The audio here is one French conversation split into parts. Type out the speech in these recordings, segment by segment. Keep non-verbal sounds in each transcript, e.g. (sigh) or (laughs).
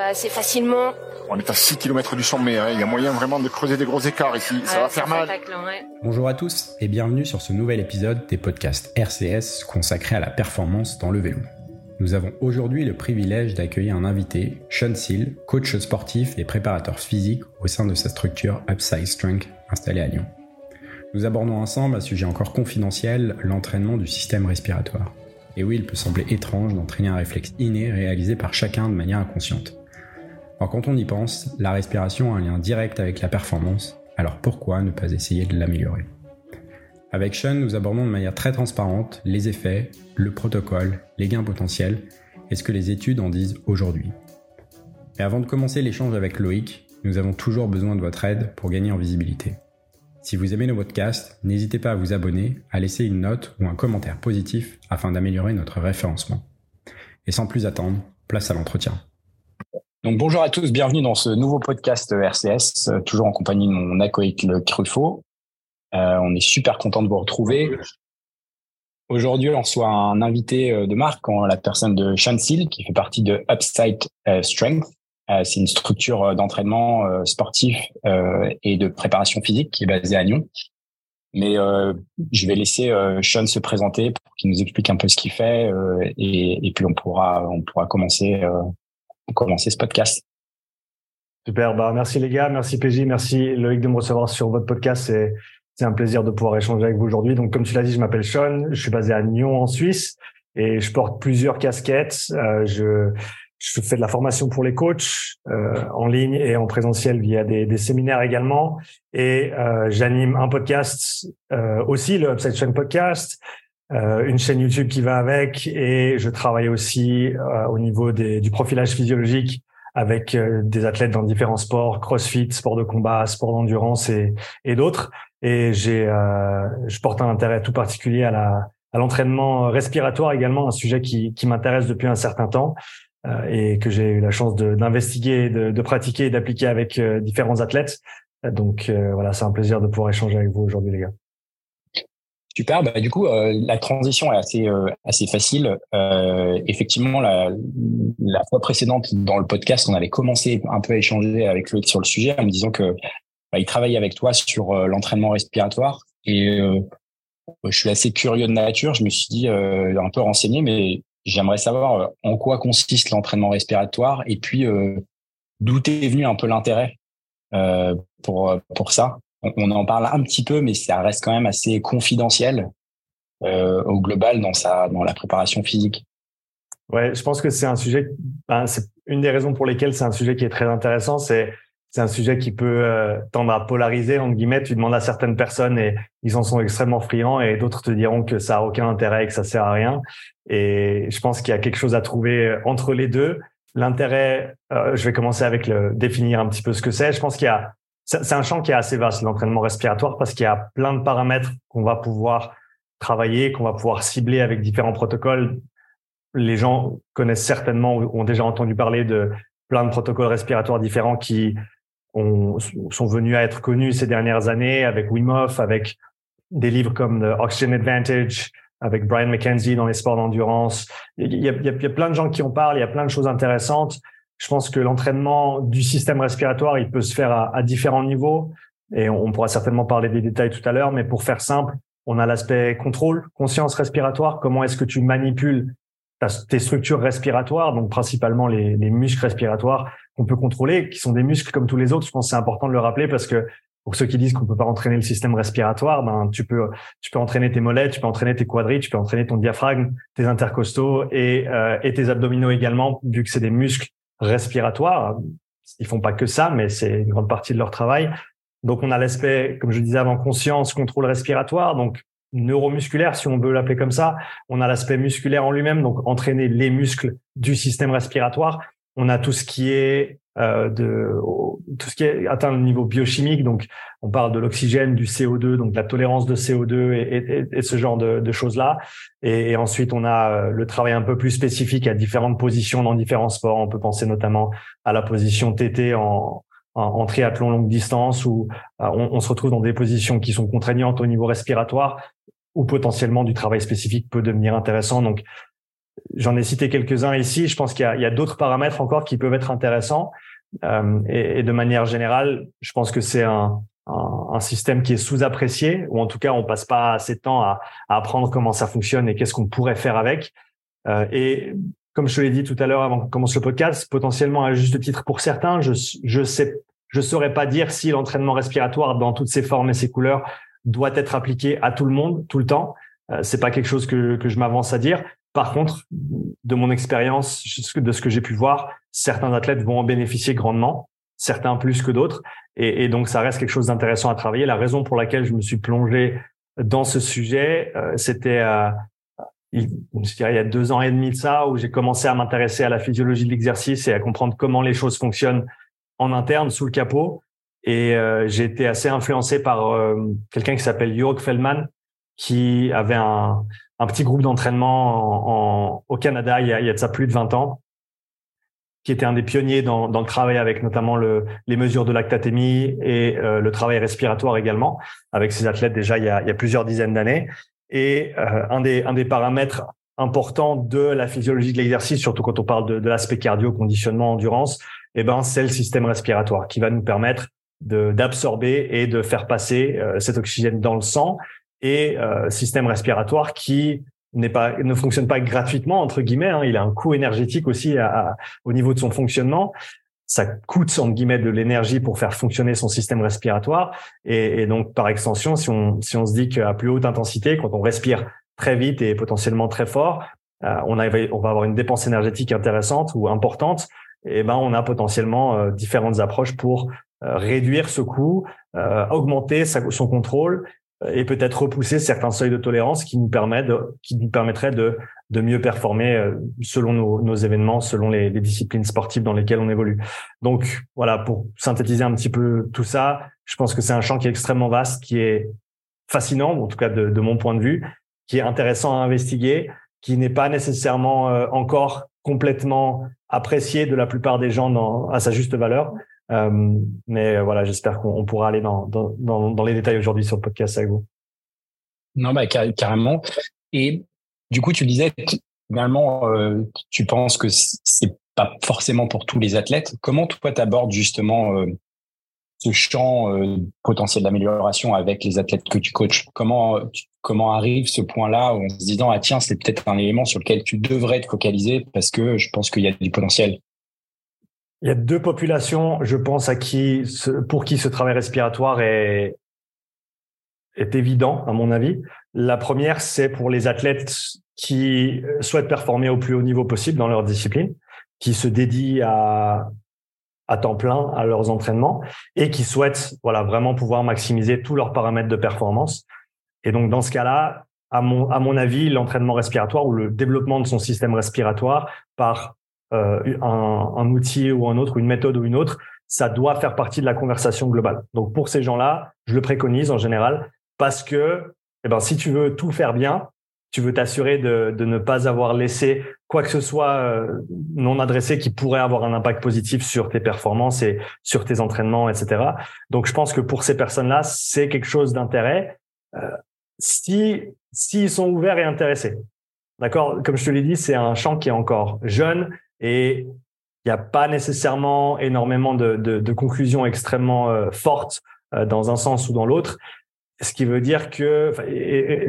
va assez facilement. On est à 6 km du sommet, hein. il y a moyen vraiment de creuser des gros écarts ici, ça va faire mal. Bonjour à tous et bienvenue sur ce nouvel épisode des podcasts RCS consacré à la performance dans le vélo. Nous avons aujourd'hui le privilège d'accueillir un invité, Sean Seal, coach sportif et préparateur physique au sein de sa structure Upside Strength installée à Lyon. Nous abordons ensemble un sujet encore confidentiel, l'entraînement du système respiratoire. Et oui, il peut sembler étrange d'entraîner un réflexe inné réalisé par chacun de manière inconsciente. Or quand on y pense, la respiration a un lien direct avec la performance, alors pourquoi ne pas essayer de l'améliorer? Avec Sean, nous abordons de manière très transparente les effets, le protocole, les gains potentiels et ce que les études en disent aujourd'hui. Et avant de commencer l'échange avec Loïc, nous avons toujours besoin de votre aide pour gagner en visibilité. Si vous aimez nos podcasts, n'hésitez pas à vous abonner, à laisser une note ou un commentaire positif afin d'améliorer notre référencement. Et sans plus attendre, place à l'entretien. Donc bonjour à tous, bienvenue dans ce nouveau podcast RCS, euh, toujours en compagnie de mon acolyte le. Euh, on est super content de vous retrouver. Aujourd'hui, on reçoit un invité euh, de marque, la personne de Sean Seal, qui fait partie de Upside Strength. Euh, c'est une structure d'entraînement sportif et de préparation physique qui est basée à Lyon. Mais je vais laisser Sean se présenter pour qu'il nous explique un peu ce qu'il fait et, puis on pourra on pourra commencer commencer ce podcast. Super, bah merci les gars, merci PJ, merci Loïc de me recevoir sur votre podcast. C'est c'est un plaisir de pouvoir échanger avec vous aujourd'hui. Donc comme tu l'as dit, je m'appelle Sean, je suis basé à Lyon en Suisse et je porte plusieurs casquettes. je je fais de la formation pour les coachs euh, en ligne et en présentiel via des, séminaires également. Et euh, j'anime un podcast euh, aussi, le Upside Chain Podcast, euh, une chaîne YouTube qui va avec. Et je travaille aussi euh, au niveau des, du profilage physiologique avec euh, des athlètes dans différents sports, CrossFit, sport de combat, sport d'endurance et, et d'autres. Et j'ai, je porte un intérêt tout particulier à la à l'entraînement respiratoire également, un sujet qui, qui m'intéresse depuis un certain temps. Euh, et que j'ai eu la chance d'investiguer, de, de, pratiquer et d'appliquer avec euh, différents athlètes. Donc euh, voilà, c'est un plaisir de pouvoir échanger avec vous aujourd'hui, les gars. Super. Bah, du coup, la transition est assez assez facile. effectivement, la, fois précédente dans le podcast, on avait commencé un peu à échanger avec Loïc sur le sujet en me disant que bah, il travaille avec toi sur l'entraînement respiratoire et je suis assez curieux de nature. Je me suis dit un peu renseigné, mais J'aimerais savoir euh, en quoi consiste l'entraînement respiratoire et puis euh, d'où est venu un peu l'intérêt euh, pour pour ça? On, en parle un petit peu, mais ça reste quand même assez confidentiel au global dans sa dans la préparation physique. Ouais, je pense que c'est un sujet. Ben, c'est une des raisons pour lesquelles c'est un sujet qui est très intéressant. C'est c'est un sujet qui peut euh, tendre à polariser entre guillemets. Tu demandes à certaines personnes et ils en sont extrêmement friands et d'autres te diront que ça a aucun intérêt et que ça sert à rien. Et je pense qu'il y a quelque chose à trouver euh, entre les deux. L'intérêt, euh, je vais commencer avec le définir un petit peu ce que c'est. Je pense qu'il y a c'est un champ qui est assez vaste l'entraînement respiratoire parce qu'il y a plein de paramètres qu'on va pouvoir travailler, qu'on va pouvoir cibler avec différents protocoles. Les gens connaissent certainement ou ont déjà entendu parler de plein de protocoles respiratoires différents qui ont, sont venus à être connus ces dernières années avec Wim Hof, avec des livres comme The Oxygen Advantage, avec Brian McKenzie dans les sports d'endurance. Il y, a, il y a plein de gens qui en parlent, il y a plein de choses intéressantes. Je pense que l'entraînement du système respiratoire, il peut se faire à, différents niveaux et on, pourra certainement parler des détails tout à l'heure, mais pour faire simple, on a l'aspect contrôle, conscience respiratoire. Comment est-ce que tu manipules tes structures respiratoires, donc principalement les, les muscles respiratoires qu'on peut contrôler, qui sont des muscles comme tous les autres. Je pense que c'est important de le rappeler parce que pour ceux qui disent qu'on peut pas entraîner le système respiratoire, ben tu peux tu peux entraîner tes mollets, tu peux entraîner tes quadris, tu peux entraîner ton diaphragme, tes intercostaux et euh, et tes abdominaux également, vu que c'est des muscles respiratoires. Ils font pas que ça, mais c'est une grande partie de leur travail. Donc on a l'aspect, comme je disais avant, conscience, contrôle respiratoire. Donc neuromusculaire, si on veut l'appeler comme ça. On a l'aspect musculaire en lui-même, donc entraîner les muscles du système respiratoire. On a tout ce qui est euh, tout ce qui atteint le niveau biochimique, donc on parle de l'oxygène, du CO2, donc la tolérance de CO2 et, ce genre de, choses-là. Et, ensuite, on a euh, le travail un peu plus spécifique à différentes positions dans différents sports. On peut penser notamment à la position TT en, triathlon longue distance où euh, on, on, se retrouve dans des positions qui sont contraignantes au niveau respiratoire ou potentiellement du travail spécifique peut devenir intéressant. Donc, J'en ai cité quelques-uns ici. Je pense qu'il y a, d'autres paramètres encore qui peuvent être intéressants. Euh, et, de manière générale, je pense que c'est un, système qui est sous-apprécié, ou en tout cas, on passe pas assez de temps à, apprendre comment ça fonctionne et qu'est-ce qu'on pourrait faire avec. Euh, et comme je te l'ai dit tout à l'heure avant qu'on commence le podcast, potentiellement à juste titre pour certains, je je sais je saurais pas dire si l'entraînement respiratoire dans toutes ses formes et ses couleurs doit être appliqué à tout le monde tout le temps. Euh, c'est pas quelque chose que je m'avance à dire. Par contre, de mon expérience, de ce que j'ai pu voir, certains athlètes vont en bénéficier grandement, certains plus que d'autres, et, donc ça reste quelque chose d'intéressant à travailler. La raison pour laquelle je me suis plongé dans ce sujet, euh, c'était euh, il, y a deux ans et demi de ça, où j'ai commencé à m'intéresser à la physiologie de l'exercice et à comprendre comment les choses fonctionnent en interne sous le capot. Et euh, j'ai été assez influencé par quelqu'un qui s'appelle Jörg Feldman, qui avait un, un petit groupe d'entraînement en, au Canada il y, a, il y a de ça plus de 20 ans, qui était un des pionniers dans, dans le travail avec notamment le, les mesures de lactatémie et euh, le travail respiratoire également, avec ses athlètes déjà il y a, il y a plusieurs dizaines d'années. Et euh, un, des, un des paramètres importants de la physiologie de l'exercice, surtout quand on parle de, de l'aspect cardio, conditionnement, endurance, eh ben, c'est le système respiratoire qui va nous permettre d'absorber et de faire passer euh, cet oxygène dans le sang et euh, système respiratoire qui n'est pas ne fonctionne pas gratuitement entre guillemets hein, il a un coût énergétique aussi à, au niveau de son fonctionnement. Ça coûte entre guillemets de l'énergie pour faire fonctionner son système respiratoire. Et, donc par extension si on si on se dit qu'à plus haute intensité quand on respire très vite et potentiellement très fort euh, on, va avoir une dépense énergétique intéressante ou importante et ben on a potentiellement euh, différentes approches pour euh, réduire ce coût, euh, augmenter son contrôle et peut-être repousser certains seuils de tolérance qui nous permettent qui nous permettraient de de mieux performer selon nos, nos événements, selon les, les, disciplines sportives dans lesquelles on évolue. Donc voilà, pour synthétiser un petit peu tout ça, je pense que c'est un champ qui est extrêmement vaste, qui est fascinant, en tout cas de, de mon point de vue, qui est intéressant à investiguer, qui n'est pas nécessairement encore complètement apprécié de la plupart des gens dans, à sa juste valeur. Euh, mais voilà, j'espère qu'on pourra aller dans, dans, dans, les détails aujourd'hui sur le podcast avec vous. Non, bah, carrément. Et du coup, tu disais, finalement, euh, tu penses que c'est pas forcément pour tous les athlètes. Comment toi, tu abordes justement euh, ce champ euh, potentiel d'amélioration avec les athlètes que tu coaches? Comment comment arrive ce point-là en se disant ah tiens c'est peut-être un élément sur lequel tu devrais te focaliser parce que je pense qu'il y a du potentiel? Il y a deux populations, je pense, à qui pour qui ce travail respiratoire est est évident à mon avis. La première, c'est pour les athlètes qui souhaitent performer au plus haut niveau possible dans leur discipline, qui se dédient à à temps plein à leurs entraînements et qui souhaitent voilà vraiment pouvoir maximiser tous leurs paramètres de performance. Et donc dans ce cas-là, à mon à mon avis, l'entraînement respiratoire ou le développement de son système respiratoire par un, un, outil ou un autre, une méthode ou une autre, ça doit faire partie de la conversation globale. Donc pour ces gens-là, je le préconise en général parce que eh ben si tu veux tout faire bien, tu veux t'assurer de, de, ne pas avoir laissé quoi que ce soit euh, non adressé qui pourrait avoir un impact positif sur tes performances et sur tes entraînements, etc. Donc, je pense que pour ces personnes-là, c'est quelque chose d'intérêt euh, si s'ils sont ouverts et intéressés. D'accord? Comme je te l'ai dit, c'est un champ qui est encore jeune et il n'y a pas nécessairement énormément de, de, de conclusions extrêmement euh, fortes euh, dans un sens ou dans l'autre. Ce qui veut dire que,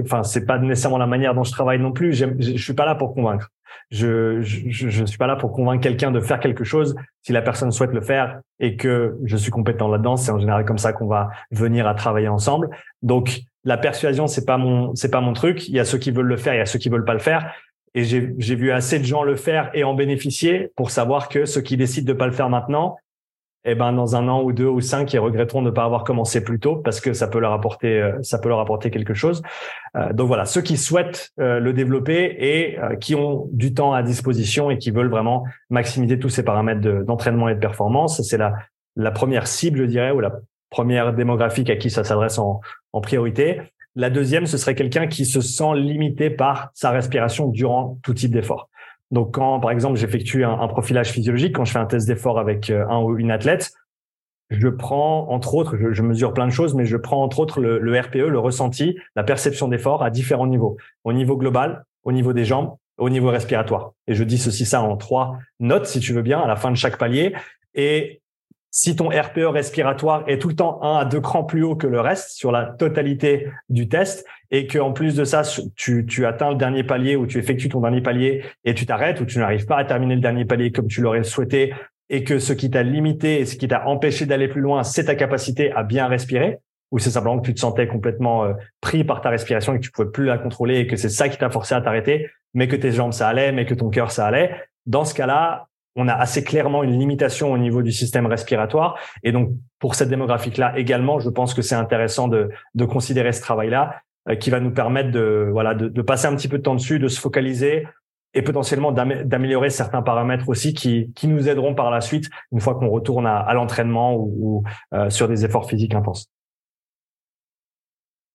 enfin, c'est pas nécessairement la manière dont je travaille non plus. Je, je suis pas là pour convaincre. Je, je, je suis pas là pour convaincre quelqu'un de faire quelque chose si la personne souhaite le faire et que je suis compétent là-dedans. C'est en général comme ça qu'on va venir à travailler ensemble. Donc, la persuasion, c'est pas mon, c'est pas mon truc. Il y a ceux qui veulent le faire, il y a ceux qui veulent pas le faire. Et j'ai, vu assez de gens le faire et en bénéficier pour savoir que ceux qui décident de pas le faire maintenant, eh ben dans un an ou deux ou cinq, ils regretteront de ne pas avoir commencé plus tôt parce que ça peut leur apporter euh, ça peut leur apporter quelque chose. Euh, donc voilà, ceux qui souhaitent euh, le développer et qui ont du temps à disposition et qui veulent vraiment maximiser tous ces paramètres d'entraînement et de performance, c'est la la première cible, je dirais, ou la première démographique à qui ça s'adresse en, en priorité. La deuxième, ce serait quelqu'un qui se sent limité par sa respiration durant tout type d'effort. Donc, quand, par exemple, j'effectue un, profilage physiologique, quand je fais un test d'effort avec euh, un ou une athlète, je prends, entre autres, je, mesure plein de choses, mais je prends, entre autres, le, RPE, le ressenti, la perception d'effort à différents niveaux. Au niveau global, au niveau des jambes, au niveau respiratoire. Et je dis ceci ça en trois notes, si tu veux bien, à la fin de chaque palier. Et si ton RPE respiratoire est tout le temps un à deux crans plus haut que le reste sur la totalité du test et que en plus de ça, tu, tu atteins le dernier palier ou tu effectues ton dernier palier et tu t'arrêtes ou tu n'arrives pas à terminer le dernier palier comme tu l'aurais souhaité et que ce qui t'a limité et ce qui t'a empêché d'aller plus loin, c'est ta capacité à bien respirer ou c'est simplement que tu te sentais complètement euh, pris par ta respiration et que tu pouvais plus la contrôler et que c'est ça qui t'a forcé à t'arrêter, mais que tes jambes ça allait, mais que ton cœur ça allait. Dans ce cas-là, on a assez clairement une limitation au niveau du système respiratoire. Et donc, pour cette démographique-là également, je pense que c'est intéressant de, de considérer ce travail-là euh, qui va nous permettre de, voilà, de, passer un petit peu de temps dessus, de se focaliser et potentiellement d'améliorer certains paramètres aussi qui, qui nous aideront par la suite une fois qu'on retourne à, à l'entraînement ou, euh, sur des efforts physiques intenses.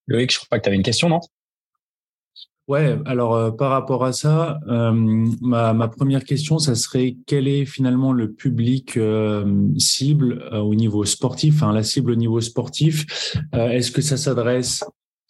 Loïc, je crois pas que tu avais une question, non? Ouais, alors euh, par rapport à ça, euh, ma, ma, première question, ça serait quel est finalement le public euh, cible au niveau sportif, enfin la cible au niveau sportif? Est-ce que ça s'adresse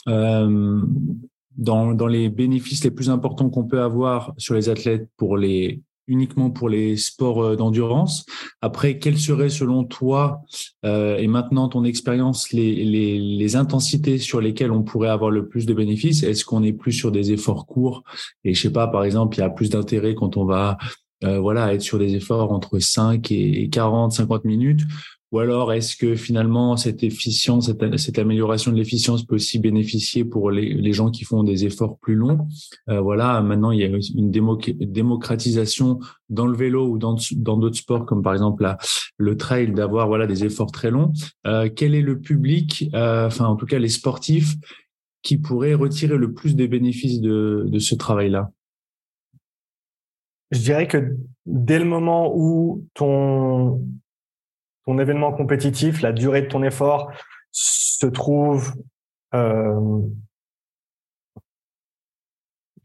dans, dans les bénéfices les plus importants qu'on peut avoir sur les athlètes pour les uniquement pour les sports euh, d'endurance. Après, quelles seraient selon toi euh, et maintenant ton expérience les, intensités sur lesquelles on pourrait avoir le plus de bénéfices? Est-ce qu'on est plus sur des efforts courts? Et je sais pas, par exemple, il y a plus d'intérêt quand on va euh, voilà être sur des efforts entre 5 et 40, 50 minutes ou alors, est-ce que finalement, cette efficience, cette, amélioration de l'efficience peut aussi bénéficier pour les, gens qui font des efforts plus longs? Euh, Voilà, maintenant, il y a une démocratisation dans le vélo ou dans d'autres sports, comme par exemple le trail, d'avoir voilà des efforts très longs. Euh, quel est le public, euh, enfin en tout cas les sportifs, qui pourraient retirer le plus des bénéfices de, de ce travail-là? Je dirais que dès le moment où ton ton événement compétitif, la durée de ton effort se trouve. Euh,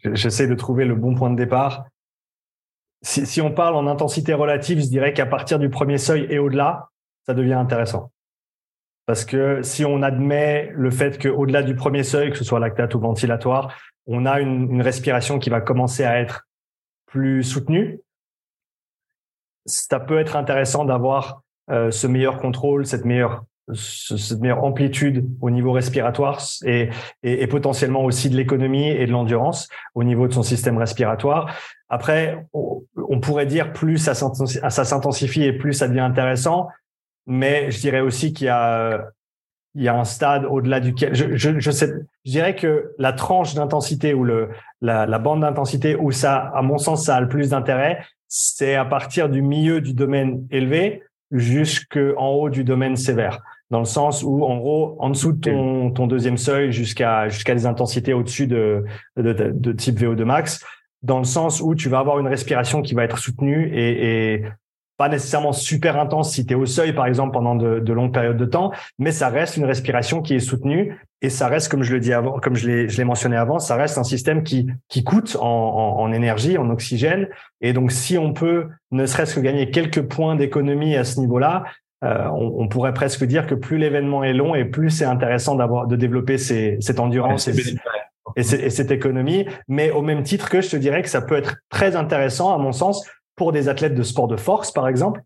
J'essaie de trouver le bon point de départ. Si, on parle en intensité relative, je dirais qu'à partir du premier seuil et au-delà, ça devient intéressant. Parce que si on admet le fait qu'au-delà du premier seuil, que ce soit lactate ou ventilatoire, on a une respiration qui va commencer à être plus soutenue, ça peut être intéressant d'avoir euh, ce meilleur contrôle, cette meilleure cette meilleure amplitude au niveau respiratoire et, et, et potentiellement aussi de l'économie et de l'endurance au niveau de son système respiratoire. Après, on, pourrait dire plus ça, s'intensifie et plus ça devient intéressant, mais je dirais aussi qu'il y a il y a un stade au-delà duquel je, je, je, sais, je dirais que la tranche d'intensité ou le la, la bande d'intensité où ça, à mon sens, ça a le plus d'intérêt, c'est à partir du milieu du domaine élevé jusqu'en haut du domaine sévère, dans le sens où, en gros, en dessous de ton, ton deuxième seuil jusqu'à jusqu'à des intensités au-dessus de, de, de, type VO2 max, dans le sens où tu vas avoir une respiration qui va être soutenue et, et pas nécessairement super intense si tu es au seuil, par exemple, pendant de, de, longues périodes de temps, mais ça reste une respiration qui est soutenue et ça reste, comme je le dis avant, comme je l'ai, je l'ai mentionné avant, ça reste un système qui, qui coûte en, en, en, énergie, en oxygène. Et donc, si on peut ne serait-ce que gagner quelques points d'économie à ce niveau-là, euh, on, on, pourrait presque dire que plus l'événement est long et plus c'est intéressant d'avoir de développer ces, cette endurance et, et, et, cette économie. Mais au même titre que je te dirais que ça peut être très intéressant, à mon sens, pour des athlètes de sport de force, par exemple.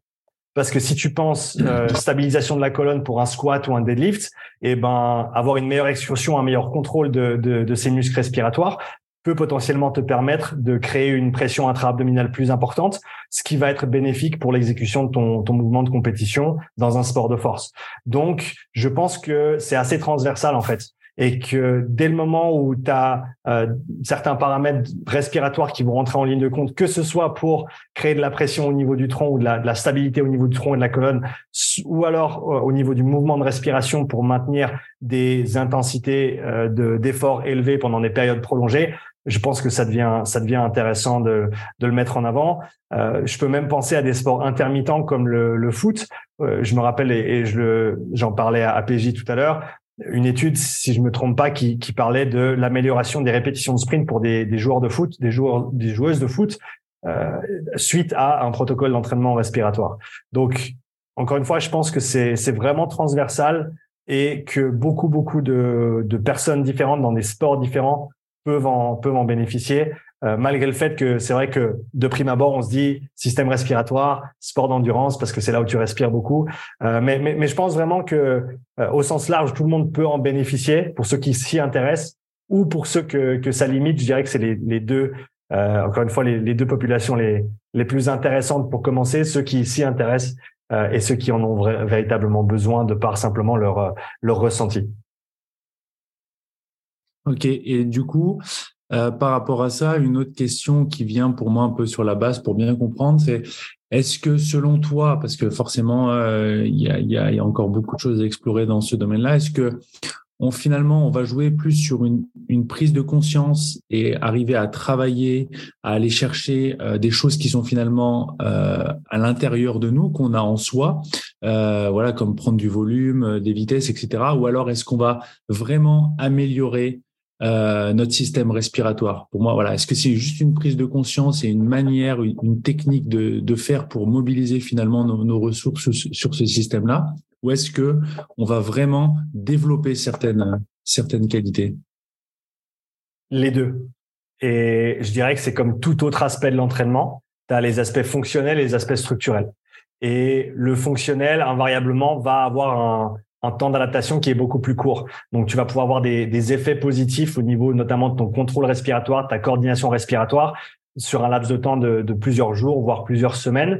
Parce que si tu penses euh, (laughs) stabilisation de la colonne pour un squat ou un deadlift, et eh ben avoir une meilleure excursion, un meilleur contrôle de, de, de ces muscles respiratoires peut potentiellement te permettre de créer une pression intra-abdominale plus importante, ce qui va être bénéfique pour l'exécution de ton, ton mouvement de compétition dans un sport de force. Donc, je pense que c'est assez transversal en fait et que dès le moment où tu as euh, certains paramètres respiratoires qui vont rentrer en ligne de compte, que ce soit pour créer de la pression au niveau du tronc ou de la, de la stabilité au niveau du tronc et de la colonne, ou alors euh, au niveau du mouvement de respiration pour maintenir des intensités euh, d'efforts élevés pendant des périodes prolongées, je pense que ça devient ça devient intéressant de, de le mettre en avant. Euh, je peux même penser à des sports intermittents comme le, le foot. Euh, je me rappelle et, je le j'en parlais à APJ tout à l'heure une étude, si je me trompe pas, qui, qui parlait de l'amélioration des répétitions de sprint pour des, des, joueurs de foot, des joueurs, des joueuses de foot, euh, suite à un protocole d'entraînement respiratoire. Donc, encore une fois, je pense que c'est vraiment transversal et que beaucoup beaucoup de, de personnes différentes dans des sports différents peuvent en peuvent en bénéficier. Euh, malgré le fait que c'est vrai que de prime abord, on se dit système respiratoire, sport d'endurance, parce que c'est là où tu respires beaucoup. Euh, mais, mais, mais, je pense vraiment que euh, au sens large, tout le monde peut en bénéficier pour ceux qui s'y intéressent ou pour ceux que, que ça limite. Je dirais que c'est les, les, deux, encore une fois, les, les, deux populations les, les plus intéressantes pour commencer, ceux qui s'y intéressent et ceux qui en ont véritablement besoin de par simplement leur, leur ressenti. Ok, et du coup, euh, par rapport à ça, une autre question qui vient pour moi un peu sur la base pour bien comprendre, c'est est-ce que selon toi, parce que forcément euh, il y, a, y, a, y, a, encore beaucoup de choses à explorer dans ce domaine-là, est-ce que on finalement on va jouer plus sur une, une, prise de conscience et arriver à travailler, à aller chercher euh, des choses qui sont finalement euh, à l'intérieur de nous qu'on a en soi, voilà comme prendre du volume, des vitesses, etc. Ou alors est-ce qu'on va vraiment améliorer euh, notre système respiratoire. Pour moi, voilà, est-ce que c'est juste une prise de conscience et une manière, une, technique de, de, faire pour mobiliser finalement nos, nos ressources sur ce système-là, ou est-ce que on va vraiment développer certaines certaines qualités? Les deux. Et je dirais que c'est comme tout autre aspect de l'entraînement. Tu as les aspects fonctionnels et les aspects structurels. Et le fonctionnel, invariablement, va avoir un, temps d'adaptation qui est beaucoup plus court. Donc, tu vas pouvoir avoir des, effets positifs au niveau notamment de ton contrôle respiratoire, ta coordination respiratoire sur un laps de temps de, plusieurs jours, voire plusieurs semaines.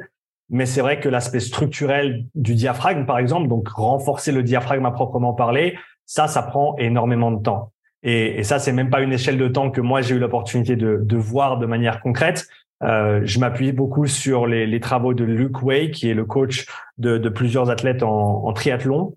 Mais c'est vrai que l'aspect structurel du diaphragme, par exemple, donc renforcer le diaphragme à proprement parler, ça, ça prend énormément de temps. Et, et ça, c'est même pas une échelle de temps que moi j'ai eu l'opportunité de, de, voir de manière concrète. Euh, je m'appuie beaucoup sur les, travaux de Luke Way, qui est le coach de, plusieurs athlètes en triathlon,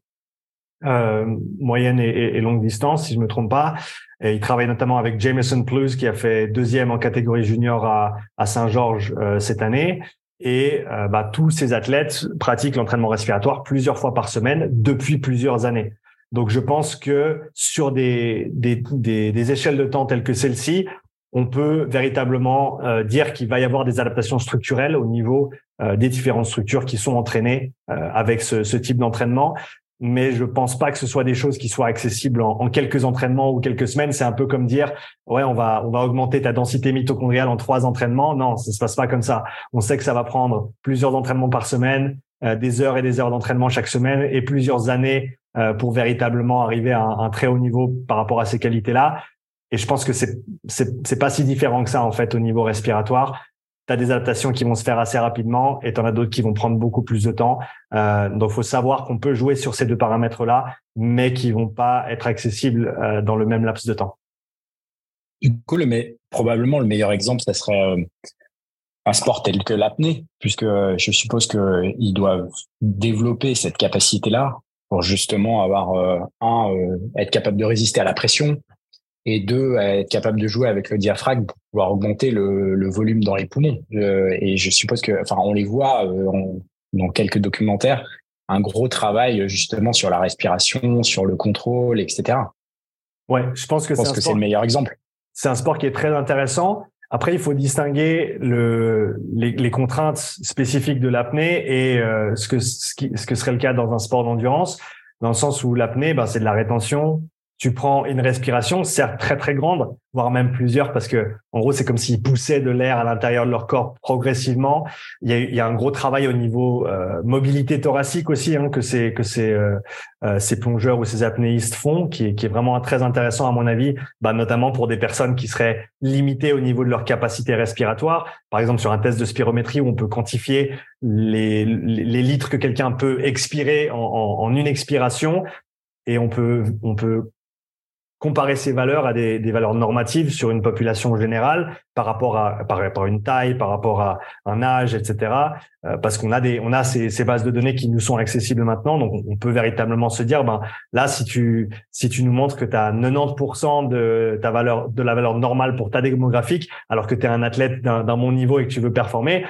euh, moyenne et, longue distance, si je me trompe pas. Et il travaille notamment avec Jameson Plus, qui a fait deuxième en catégorie junior à, à Saint-Georges euh, cette année. Et euh, bah, tous ces athlètes pratiquent l'entraînement respiratoire plusieurs fois par semaine depuis plusieurs années. Donc, je pense que sur des, des, des, des échelles de temps telles que celle-ci, on peut véritablement euh, dire qu'il va y avoir des adaptations structurelles au niveau des différentes structures qui sont entraînées avec ce, ce type d'entraînement mais je pense pas que ce soit des choses qui soient accessibles en, quelques entraînements ou quelques semaines. C'est un peu comme dire, ouais, on va, on va augmenter ta densité mitochondriale en trois entraînements. Non, ça se passe pas comme ça. On sait que ça va prendre plusieurs entraînements par semaine, euh, des heures et des heures d'entraînement chaque semaine et plusieurs années euh, pour véritablement arriver à un, très haut niveau par rapport à ces qualités-là. Et je pense que c'est, c'est pas si différent que ça, en fait, au niveau respiratoire tu as des adaptations qui vont se faire assez rapidement et tu en as d'autres qui vont prendre beaucoup plus de temps. Euh, donc, faut savoir qu'on peut jouer sur ces deux paramètres-là, mais qui vont pas être accessibles euh, dans le même laps de temps. Du coup, mais probablement le meilleur exemple, ça serait euh, un sport tel que l'apnée, puisque euh, je suppose qu'ils doivent développer cette capacité-là pour justement avoir euh, un être capable de résister à la pression, et deux, être capable de jouer avec le diaphragme pour pouvoir augmenter le, le volume dans les poumons. Euh, et je suppose que, enfin, on les voit euh, dans quelques documentaires, un gros travail justement sur la respiration, sur le contrôle, etc. Ouais, je pense que c'est le meilleur exemple. C'est un sport qui est très intéressant. Après, il faut distinguer le, les, les contraintes spécifiques de l'apnée et euh, ce, que, ce, qui, ce que serait le cas dans un sport d'endurance, dans le sens où l'apnée, ben, c'est de la rétention, tu prends une respiration, certes très très grande, voire même plusieurs, parce que en gros c'est comme s'ils poussaient de l'air à l'intérieur de leur corps progressivement. Il y a, il y a un gros travail au niveau euh, mobilité thoracique aussi hein, que ces que ces euh, euh, ces plongeurs ou ces apnéistes font, qui est, qui est vraiment très intéressant à mon avis, bah, notamment pour des personnes qui seraient limitées au niveau de leur capacité respiratoire. Par exemple sur un test de spirométrie où on peut quantifier les, les litres que quelqu'un peut expirer en, en, en une expiration et on peut on peut comparer ces valeurs à des, des, valeurs normatives sur une population générale par rapport à par rapport une taille, par rapport à un âge, etc. Euh, parce qu'on a des on a ces, ces, bases de données qui nous sont accessibles maintenant, donc on, peut véritablement se dire ben là si tu si tu nous montres que tu as 90% de ta valeur de la valeur normale pour ta démographique, alors que tu es un athlète d'un bon niveau et que tu veux performer,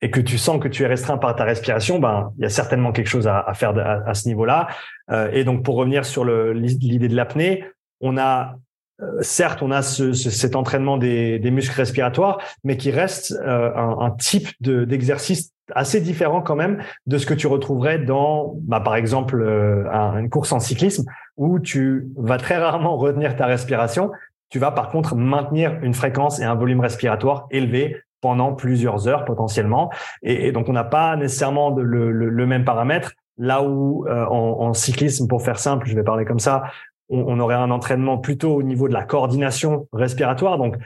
et que tu sens que tu es restreint par ta respiration, ben il y a certainement quelque chose à, à faire à, à ce niveau-là. Euh, et donc pour revenir sur l'idée de l'apnée, on a euh, certes, on a ce, cet entraînement des, des, muscles respiratoires, mais qui reste euh, un, un, type d'exercice assez différent quand même de ce que tu retrouverais dans, bah, par exemple, euh, une course en cyclisme où tu vas très rarement retenir ta respiration tu vas par contre maintenir une fréquence et un volume respiratoire élevé pendant plusieurs heures potentiellement. Et, donc, on n'a pas nécessairement le, même paramètre. Là où euh, en, cyclisme, pour faire simple, je vais parler comme ça, on, on, aurait un entraînement plutôt au niveau de la coordination respiratoire. Donc,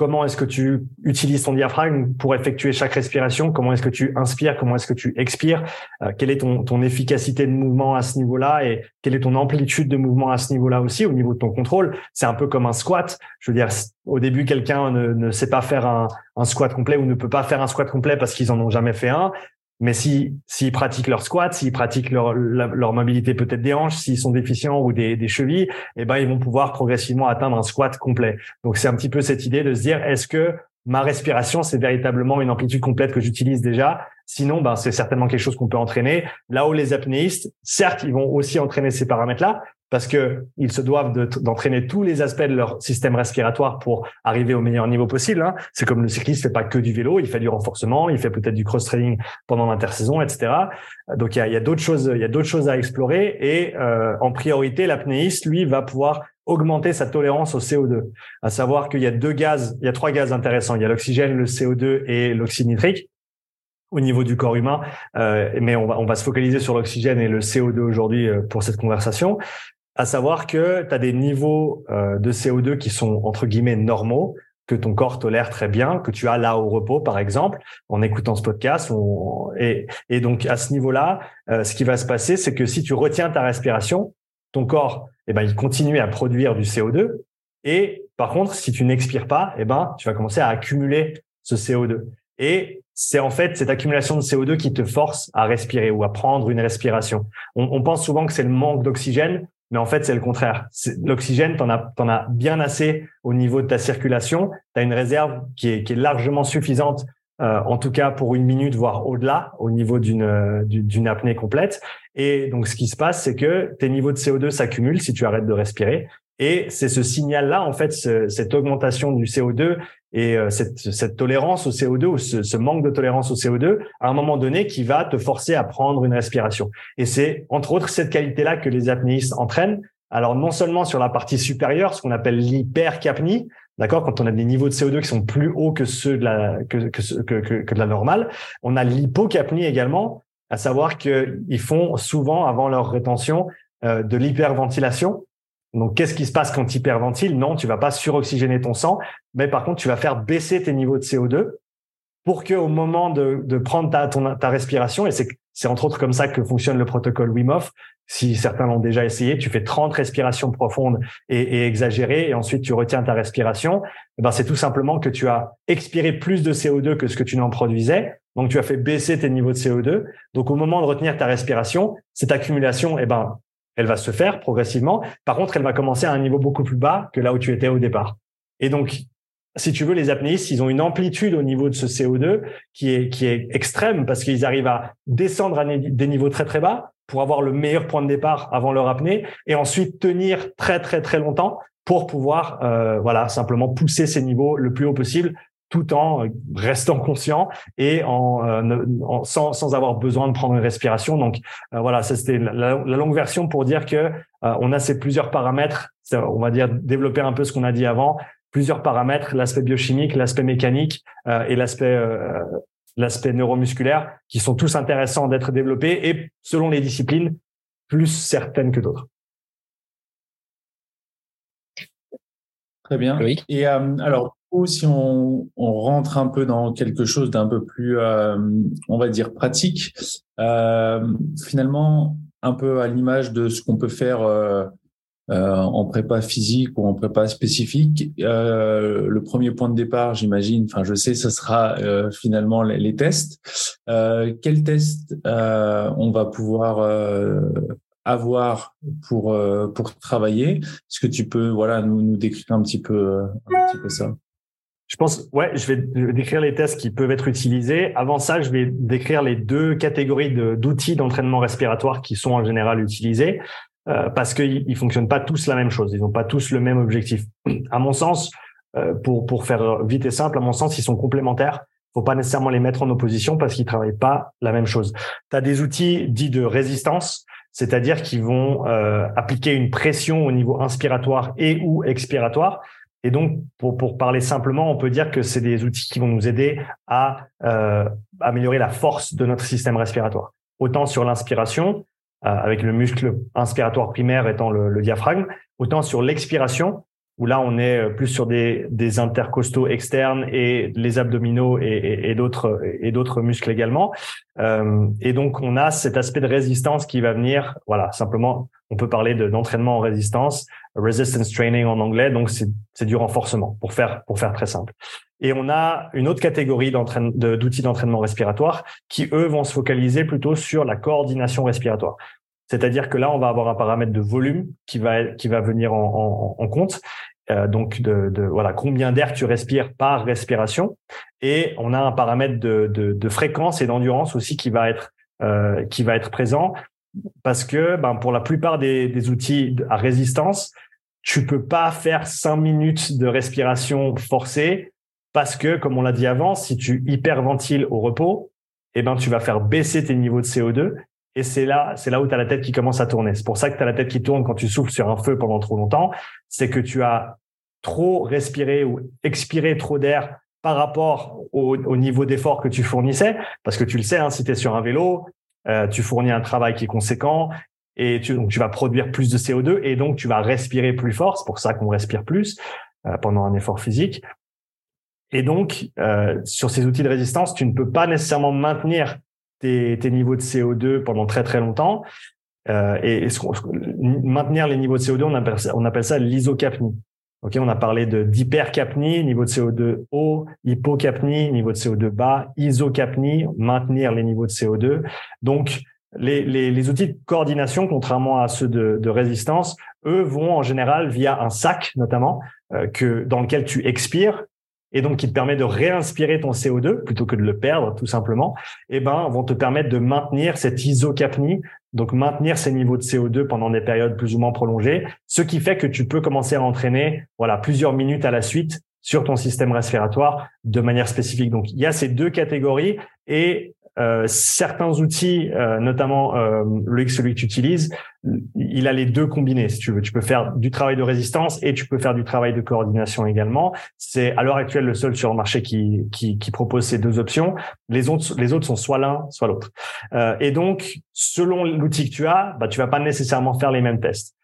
Comment est-ce que tu utilises ton diaphragme pour effectuer chaque respiration? Comment est-ce que tu inspires? Comment est-ce que tu expires? Euh, Quelle est ton, ton efficacité de mouvement à ce niveau-là? Et quelle est ton amplitude de mouvement à ce niveau-là aussi, au niveau de ton contrôle? C'est un peu comme un squat. Je veux dire, au début, quelqu'un ne, ne sait pas faire un, un, squat complet ou ne peut pas faire un squat complet parce qu'ils en ont jamais fait un. Mais si s'ils pratiquent leur squat, s'ils pratiquent leur, leur mobilité peut-être des hanches, s'ils sont déficients ou des, des chevilles, eh ben ils vont pouvoir progressivement atteindre un squat complet. Donc c'est un petit peu cette idée de se dire est-ce que ma respiration c'est véritablement une amplitude complète que j'utilise déjà? Sinon, ben c'est certainement quelque chose qu'on peut entraîner. Là où les apnéistes, certes, ils vont aussi entraîner ces paramètres-là, parce que ils se doivent d'entraîner tous les aspects de leur système respiratoire pour arriver au meilleur niveau possible. Hein. C'est comme le cycliste fait pas que du vélo, il fait du renforcement, il fait peut-être du cross-training pendant l'intersaison, etc. Donc il y a, d'autres choses, il y a d'autres choses à explorer. Et euh, en priorité, l'apnéiste, lui, va pouvoir augmenter sa tolérance au CO2. À savoir qu'il y a deux gaz, il y a trois gaz intéressants. Il y a l'oxygène, le CO2 et l'oxyde nitrique au niveau du corps humain, euh, mais on va, on va se focaliser sur l'oxygène et le CO2 aujourd'hui euh, pour cette conversation à savoir que tu as des niveaux euh, de CO2 qui sont entre guillemets normaux, que ton corps tolère très bien, que tu as là au repos, par exemple, en écoutant ce podcast. Et, donc, à ce niveau-là, euh, ce qui va se passer, c'est que si tu retiens ta respiration, ton corps, eh ben, il continue à produire du CO2. Et par contre, si tu n'expires pas, eh ben, tu vas commencer à accumuler ce CO2. Et c'est en fait cette accumulation de CO2 qui te force à respirer ou à prendre une respiration. On, on pense souvent que c'est le manque d'oxygène. Mais en fait, c'est le contraire. L'oxygène, tu en as, en as bien assez au niveau de ta circulation. Tu as une réserve qui est, qui est largement suffisante, euh, en tout cas pour une minute, voire au-delà, au niveau d'une d'une apnée complète. Et donc, ce qui se passe, c'est que tes niveaux de CO2 s'accumulent si tu arrêtes de respirer. Et c'est ce signal-là, en fait, cette augmentation du CO2 et euh, cette, cette, tolérance au CO2 ou ce, ce, manque de tolérance au CO2 à un moment donné qui va te forcer à prendre une respiration. Et c'est entre autres cette qualité-là que les apnéistes entraînent. Alors non seulement sur la partie supérieure, ce qu'on appelle l'hypercapnie, d'accord, quand on a des niveaux de CO2 qui sont plus hauts que ceux de la que, que, que, que de la normale, on a l'hypocapnie également, à savoir qu'ils font souvent avant leur rétention euh, de l'hyperventilation donc, qu'est-ce qui se passe quand tu hyperventiles Non, tu vas pas suroxygéner ton sang, mais par contre, tu vas faire baisser tes niveaux de CO2 pour que au moment de, prendre ta, respiration, et c'est entre autres comme ça que fonctionne le protocole Wim Hof. Si certains l'ont déjà essayé, tu fais 30 respirations profondes et, et exagérées, et ensuite tu retiens ta respiration. Eh ben c'est tout simplement que tu as expiré plus de CO2 que ce que tu n'en produisais. Donc tu as fait baisser tes niveaux de CO2. Donc au moment de retenir ta respiration, cette accumulation, eh ben elle va se faire progressivement. Par contre, elle va commencer à un niveau beaucoup plus bas que là où tu étais au départ. Et donc, si tu veux, les apnéistes, ils ont une amplitude au niveau de ce CO2 qui est, qui est extrême parce qu'ils arrivent à descendre à des niveaux très, très bas pour avoir le meilleur point de départ avant leur apnée et ensuite tenir très, très, très longtemps pour pouvoir, euh, voilà, simplement pousser ces niveaux le plus haut possible tout en restant conscient et en, euh, sans, sans, avoir besoin de prendre une respiration. Donc euh, voilà, ça c'était la, longue version pour dire que euh, on a ces plusieurs paramètres. On va dire développer un peu ce qu'on a dit avant. Plusieurs paramètres, l'aspect biochimique, l'aspect mécanique et l'aspect l'aspect neuromusculaire, qui sont tous intéressants d'être développés et selon les disciplines, plus certaines que d'autres. Très bien. Oui. Et alors, si on, on, rentre un peu dans quelque chose d'un peu plus, euh, on va dire, pratique, euh, finalement, un peu à l'image de ce qu'on peut faire euh, euh en prépa physique ou en prépa spécifique, euh, le premier point de départ, j'imagine, enfin je sais, ce sera finalement les, les tests. quels tests on va pouvoir avoir pour pour travailler? Est-ce que tu peux voilà nous, nous décrire un petit peu un petit peu ça? Je pense, ouais, je vais décrire les tests qui peuvent être utilisés. Avant ça, je vais décrire les deux catégories d'outils d'entraînement respiratoire qui sont en général utilisés euh, parce qu'ils ne fonctionnent pas tous la même chose. Ils n'ont pas tous le même objectif. À mon sens, euh, pour pour faire vite et simple, à mon sens, ils sont complémentaires. Faut pas nécessairement les mettre en opposition parce qu'ils travaillent pas la même chose. Tu as des outils dits de résistance, c'est-à-dire qu'ils vont euh, appliquer une pression au niveau inspiratoire et ou expiratoire Et donc, pour, pour parler simplement, on peut dire que c'est des outils qui vont nous aider à euh, améliorer la force de notre système respiratoire. Autant sur l'inspiration, euh, avec le muscle inspiratoire primaire étant le, le diaphragme, autant sur l'expiration, où là on est euh, plus sur des, des intercostaux externes et les abdominaux et, et, d'autres muscles également. Euh, et donc on a cet aspect de résistance qui va venir. Voilà, simplement, on peut parler d'entraînement en résistance, resistance training en anglais. Donc c'est du renforcement pour faire pour faire très simple. Et on a une autre catégorie d'outils d'entraînement respiratoire qui eux vont se focaliser plutôt sur la coordination respiratoire. C'est-à-dire que là, on va avoir un paramètre de volume qui va qui va venir en, en, en compte euh, donc de, de, voilà combien d'air tu respires par respiration et on a un paramètre de, de, de fréquence et d'endurance aussi qui va être euh, qui va être présent parce que ben, pour la plupart des, outils à résistance tu peux pas faire cinq minutes de respiration forcée parce que comme on l'a dit avant si tu hyperventiles au repos eh ben tu vas faire baisser tes niveaux de CO2 et c'est là, c'est là où tu as la tête qui commence à tourner. C'est pour ça que tu as la tête qui tourne quand tu souffles sur un feu pendant trop longtemps. C'est que tu as trop respiré ou expiré trop d'air par rapport au, niveau d'effort que tu fournissais. Parce que tu le sais, hein, si tu es sur un vélo, euh, tu fournis un travail qui est conséquent et tu, donc tu vas produire plus de CO2 et donc tu vas respirer plus fort. C'est pour ça qu'on respire plus euh, pendant un effort physique. Et donc, euh, sur ces outils de résistance, tu ne peux pas nécessairement maintenir tes, tes niveaux de CO2 pendant très très longtemps. Euh, et, maintenir les niveaux de CO2, on appelle on appelle ça l'isocapnie. Ok, on a parlé de d'hypercapnie, niveau de CO2 haut, hypocapnie, niveau de CO2 bas, isocapnie, maintenir les niveaux de CO2. Donc, les, les, outils de coordination, contrairement à ceux de, de, résistance, eux vont en général via un sac, notamment, euh, que dans lequel tu expires et donc qui te permet de réinspirer ton CO2 plutôt que de le perdre tout simplement, et eh ben vont te permettre de maintenir cette isocapnie, donc maintenir ces niveaux de CO2 pendant des périodes plus ou moins prolongées, ce qui fait que tu peux commencer à entraîner voilà plusieurs minutes à la suite sur ton système respiratoire de manière spécifique. Donc il y a ces deux catégories et euh, certains outils, euh, notamment euh, le celui que tu utilises, il a les deux combinés. Si tu veux, tu peux faire du travail de résistance et tu peux faire du travail de coordination également. C'est à l'heure actuelle le seul sur le marché qui, qui, qui propose ces deux options. Les autres, les autres sont soit l'un, soit l'autre. Euh, et donc, selon l'outil que tu as, bah, tu vas pas nécessairement faire les mêmes tests.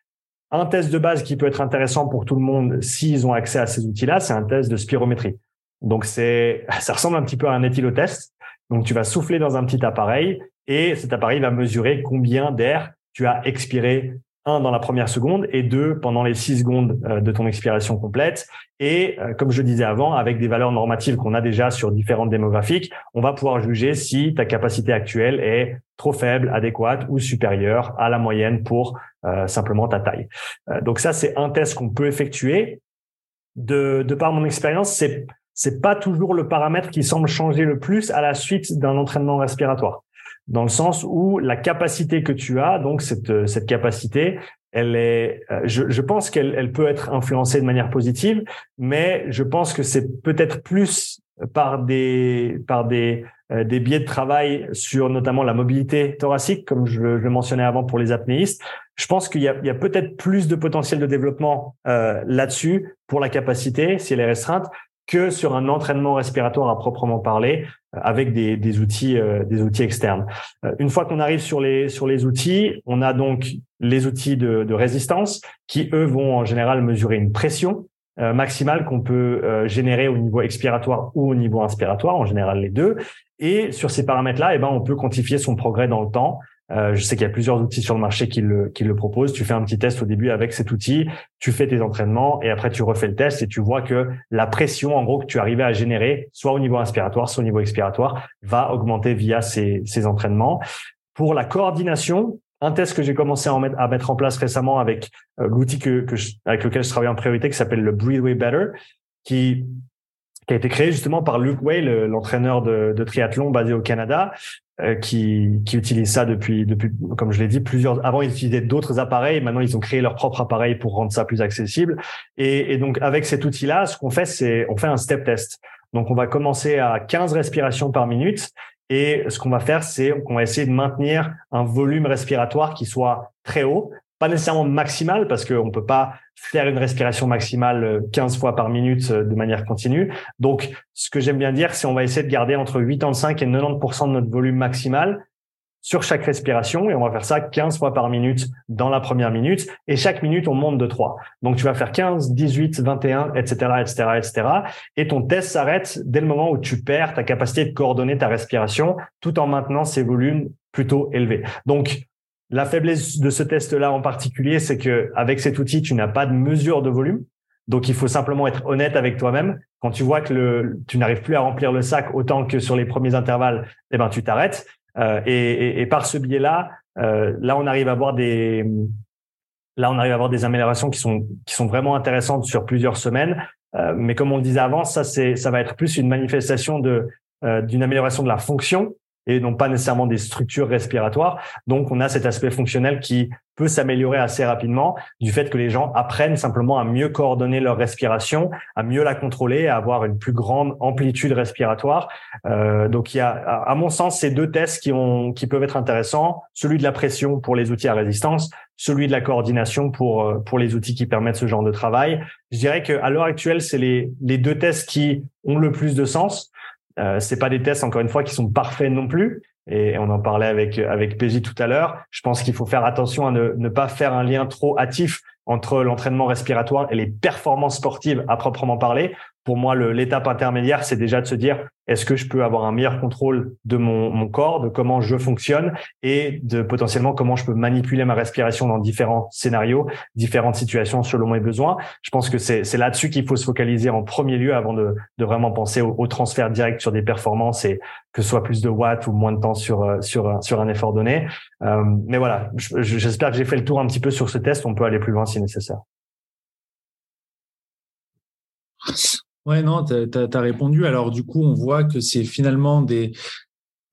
Un test de base qui peut être intéressant pour tout le monde s'ils ont accès à ces outils-là, c'est un test de spirométrie. Donc c'est, (laughs) ça ressemble un petit peu à un éthylotest donc, tu vas souffler dans un petit appareil et cet appareil va mesurer combien d'air tu as expiré, un, dans la première seconde et deux, pendant les six secondes euh, de ton expiration complète. Et euh, comme je disais avant, avec des valeurs normatives qu'on a déjà sur différentes démographiques, on va pouvoir juger si ta capacité actuelle est trop faible, adéquate ou supérieure à la moyenne pour euh, simplement ta taille. donc ça, c'est un test qu'on peut effectuer. De, de par mon expérience, c'est c'est pas toujours le paramètre qui semble changer le plus à la suite d'un entraînement respiratoire. Dans le sens où la capacité que tu as, donc cette, cette capacité, elle est, euh, je, je pense qu'elle elle peut être influencée de manière positive, mais je pense que c'est peut-être plus par des, par des, euh, des biais de travail sur notamment la mobilité thoracique, comme je, le mentionnais avant pour les apnéistes. Je pense qu'il y a, a peut-être plus de potentiel de développement euh, là-dessus pour la capacité, si elle est restreinte, que sur un entraînement respiratoire à proprement parler euh, avec des, outils euh, des outils externes. Euh, une fois qu'on arrive sur les sur les outils, on a donc les outils de, de résistance qui eux vont en général mesurer une pression maximale qu'on peut générer au niveau expiratoire ou au niveau inspiratoire, en général les deux. Et sur ces paramètres-là, eh ben on peut quantifier son progrès dans le temps euh, je sais qu'il y a plusieurs outils sur le marché qui le, qui le proposent. Tu fais un petit test au début avec cet outil, tu fais tes entraînements et après tu refais le test et tu vois que la pression, en gros, que tu arrivais à générer, soit au niveau inspiratoire, soit au niveau expiratoire, va augmenter via ces, ces entraînements. Pour la coordination, un test que j'ai commencé à, mettre, à mettre en place récemment avec euh, l'outil que, que avec lequel je travaille en priorité, qui s'appelle le Breathe Way Better, qui qui a été créé justement par Luke Way, l'entraîneur de, de, triathlon basé au Canada, euh, qui, qui utilise ça depuis, depuis, comme je l'ai dit, plusieurs. Avant, ils utilisaient d'autres appareils. Maintenant, ils ont créé leur propre appareil pour rendre ça plus accessible. Et, et donc, avec cet outil-là, ce qu'on fait, c'est on fait un step test. Donc, on va commencer à 15 respirations par minute. Et ce qu'on va faire, c'est qu'on va essayer de maintenir un volume respiratoire qui soit très haut pas nécessairement maximale parce qu'on peut pas faire une respiration maximale 15 fois par minute de manière continue. Donc, ce que j'aime bien dire, c'est on va essayer de garder entre 85 et 90% de notre volume maximal sur chaque respiration et on va faire ça 15 fois par minute dans la première minute et chaque minute on monte de 3. Donc tu vas faire 15, 18, 21, etc., etc., etc. Et ton test s'arrête dès le moment où tu perds ta capacité de coordonner ta respiration tout en maintenant ces volumes plutôt élevés. Donc la faiblesse de ce test-là en particulier, c'est que avec cet outil, tu n'as pas de mesure de volume. Donc, il faut simplement être honnête avec toi-même. Quand tu vois que tu n'arrives plus à remplir le sac autant que sur les premiers intervalles, eh ben, tu t'arrêtes. Euh, et, et, par ce biais-là, euh, là on arrive à avoir des là on arrive à avoir des améliorations qui sont qui sont vraiment intéressantes sur plusieurs semaines. Euh, mais comme on le disait avant, ça c'est ça va être plus une manifestation de d'une amélioration de la fonction et non pas nécessairement des structures respiratoires. Donc, on a cet aspect fonctionnel qui peut s'améliorer assez rapidement du fait que les gens apprennent simplement à mieux coordonner leur respiration, à mieux la contrôler, à avoir une plus grande amplitude respiratoire. Euh, donc, il y a, à mon sens, ces deux tests qui ont, qui peuvent être intéressants. Celui de la pression pour les outils à résistance, celui de la coordination pour euh, pour les outils qui permettent ce genre de travail. Je dirais que à l'heure actuelle, c'est les les deux tests qui ont le plus de sens. Euh, c'est pas des tests encore une fois qui sont parfaits non plus. Et on en parlait avec avec PJ tout à l'heure. Je pense qu'il faut faire attention à ne, ne pas faire un lien trop hâtif entre l'entraînement respiratoire et les performances sportives à proprement parler. Pour moi, l'étape intermédiaire, c'est déjà de se dire est-ce que je peux avoir un meilleur contrôle de mon, mon, corps, de comment je fonctionne et de potentiellement comment je peux manipuler ma respiration dans différents scénarios, différentes situations selon mes besoins. Je pense que c'est là-dessus qu'il faut se focaliser en premier lieu avant de, de vraiment penser au, au, transfert direct sur des performances et que ce soit plus de watts ou moins de temps sur euh, sur sur un effort donné. Euh, mais voilà, j'espère que j'ai fait le tour un petit peu sur ce test. On peut aller plus loin si nécessaire. (laughs) Ouais, non, tu as, répondu. Alors, du coup, on voit que c'est finalement des,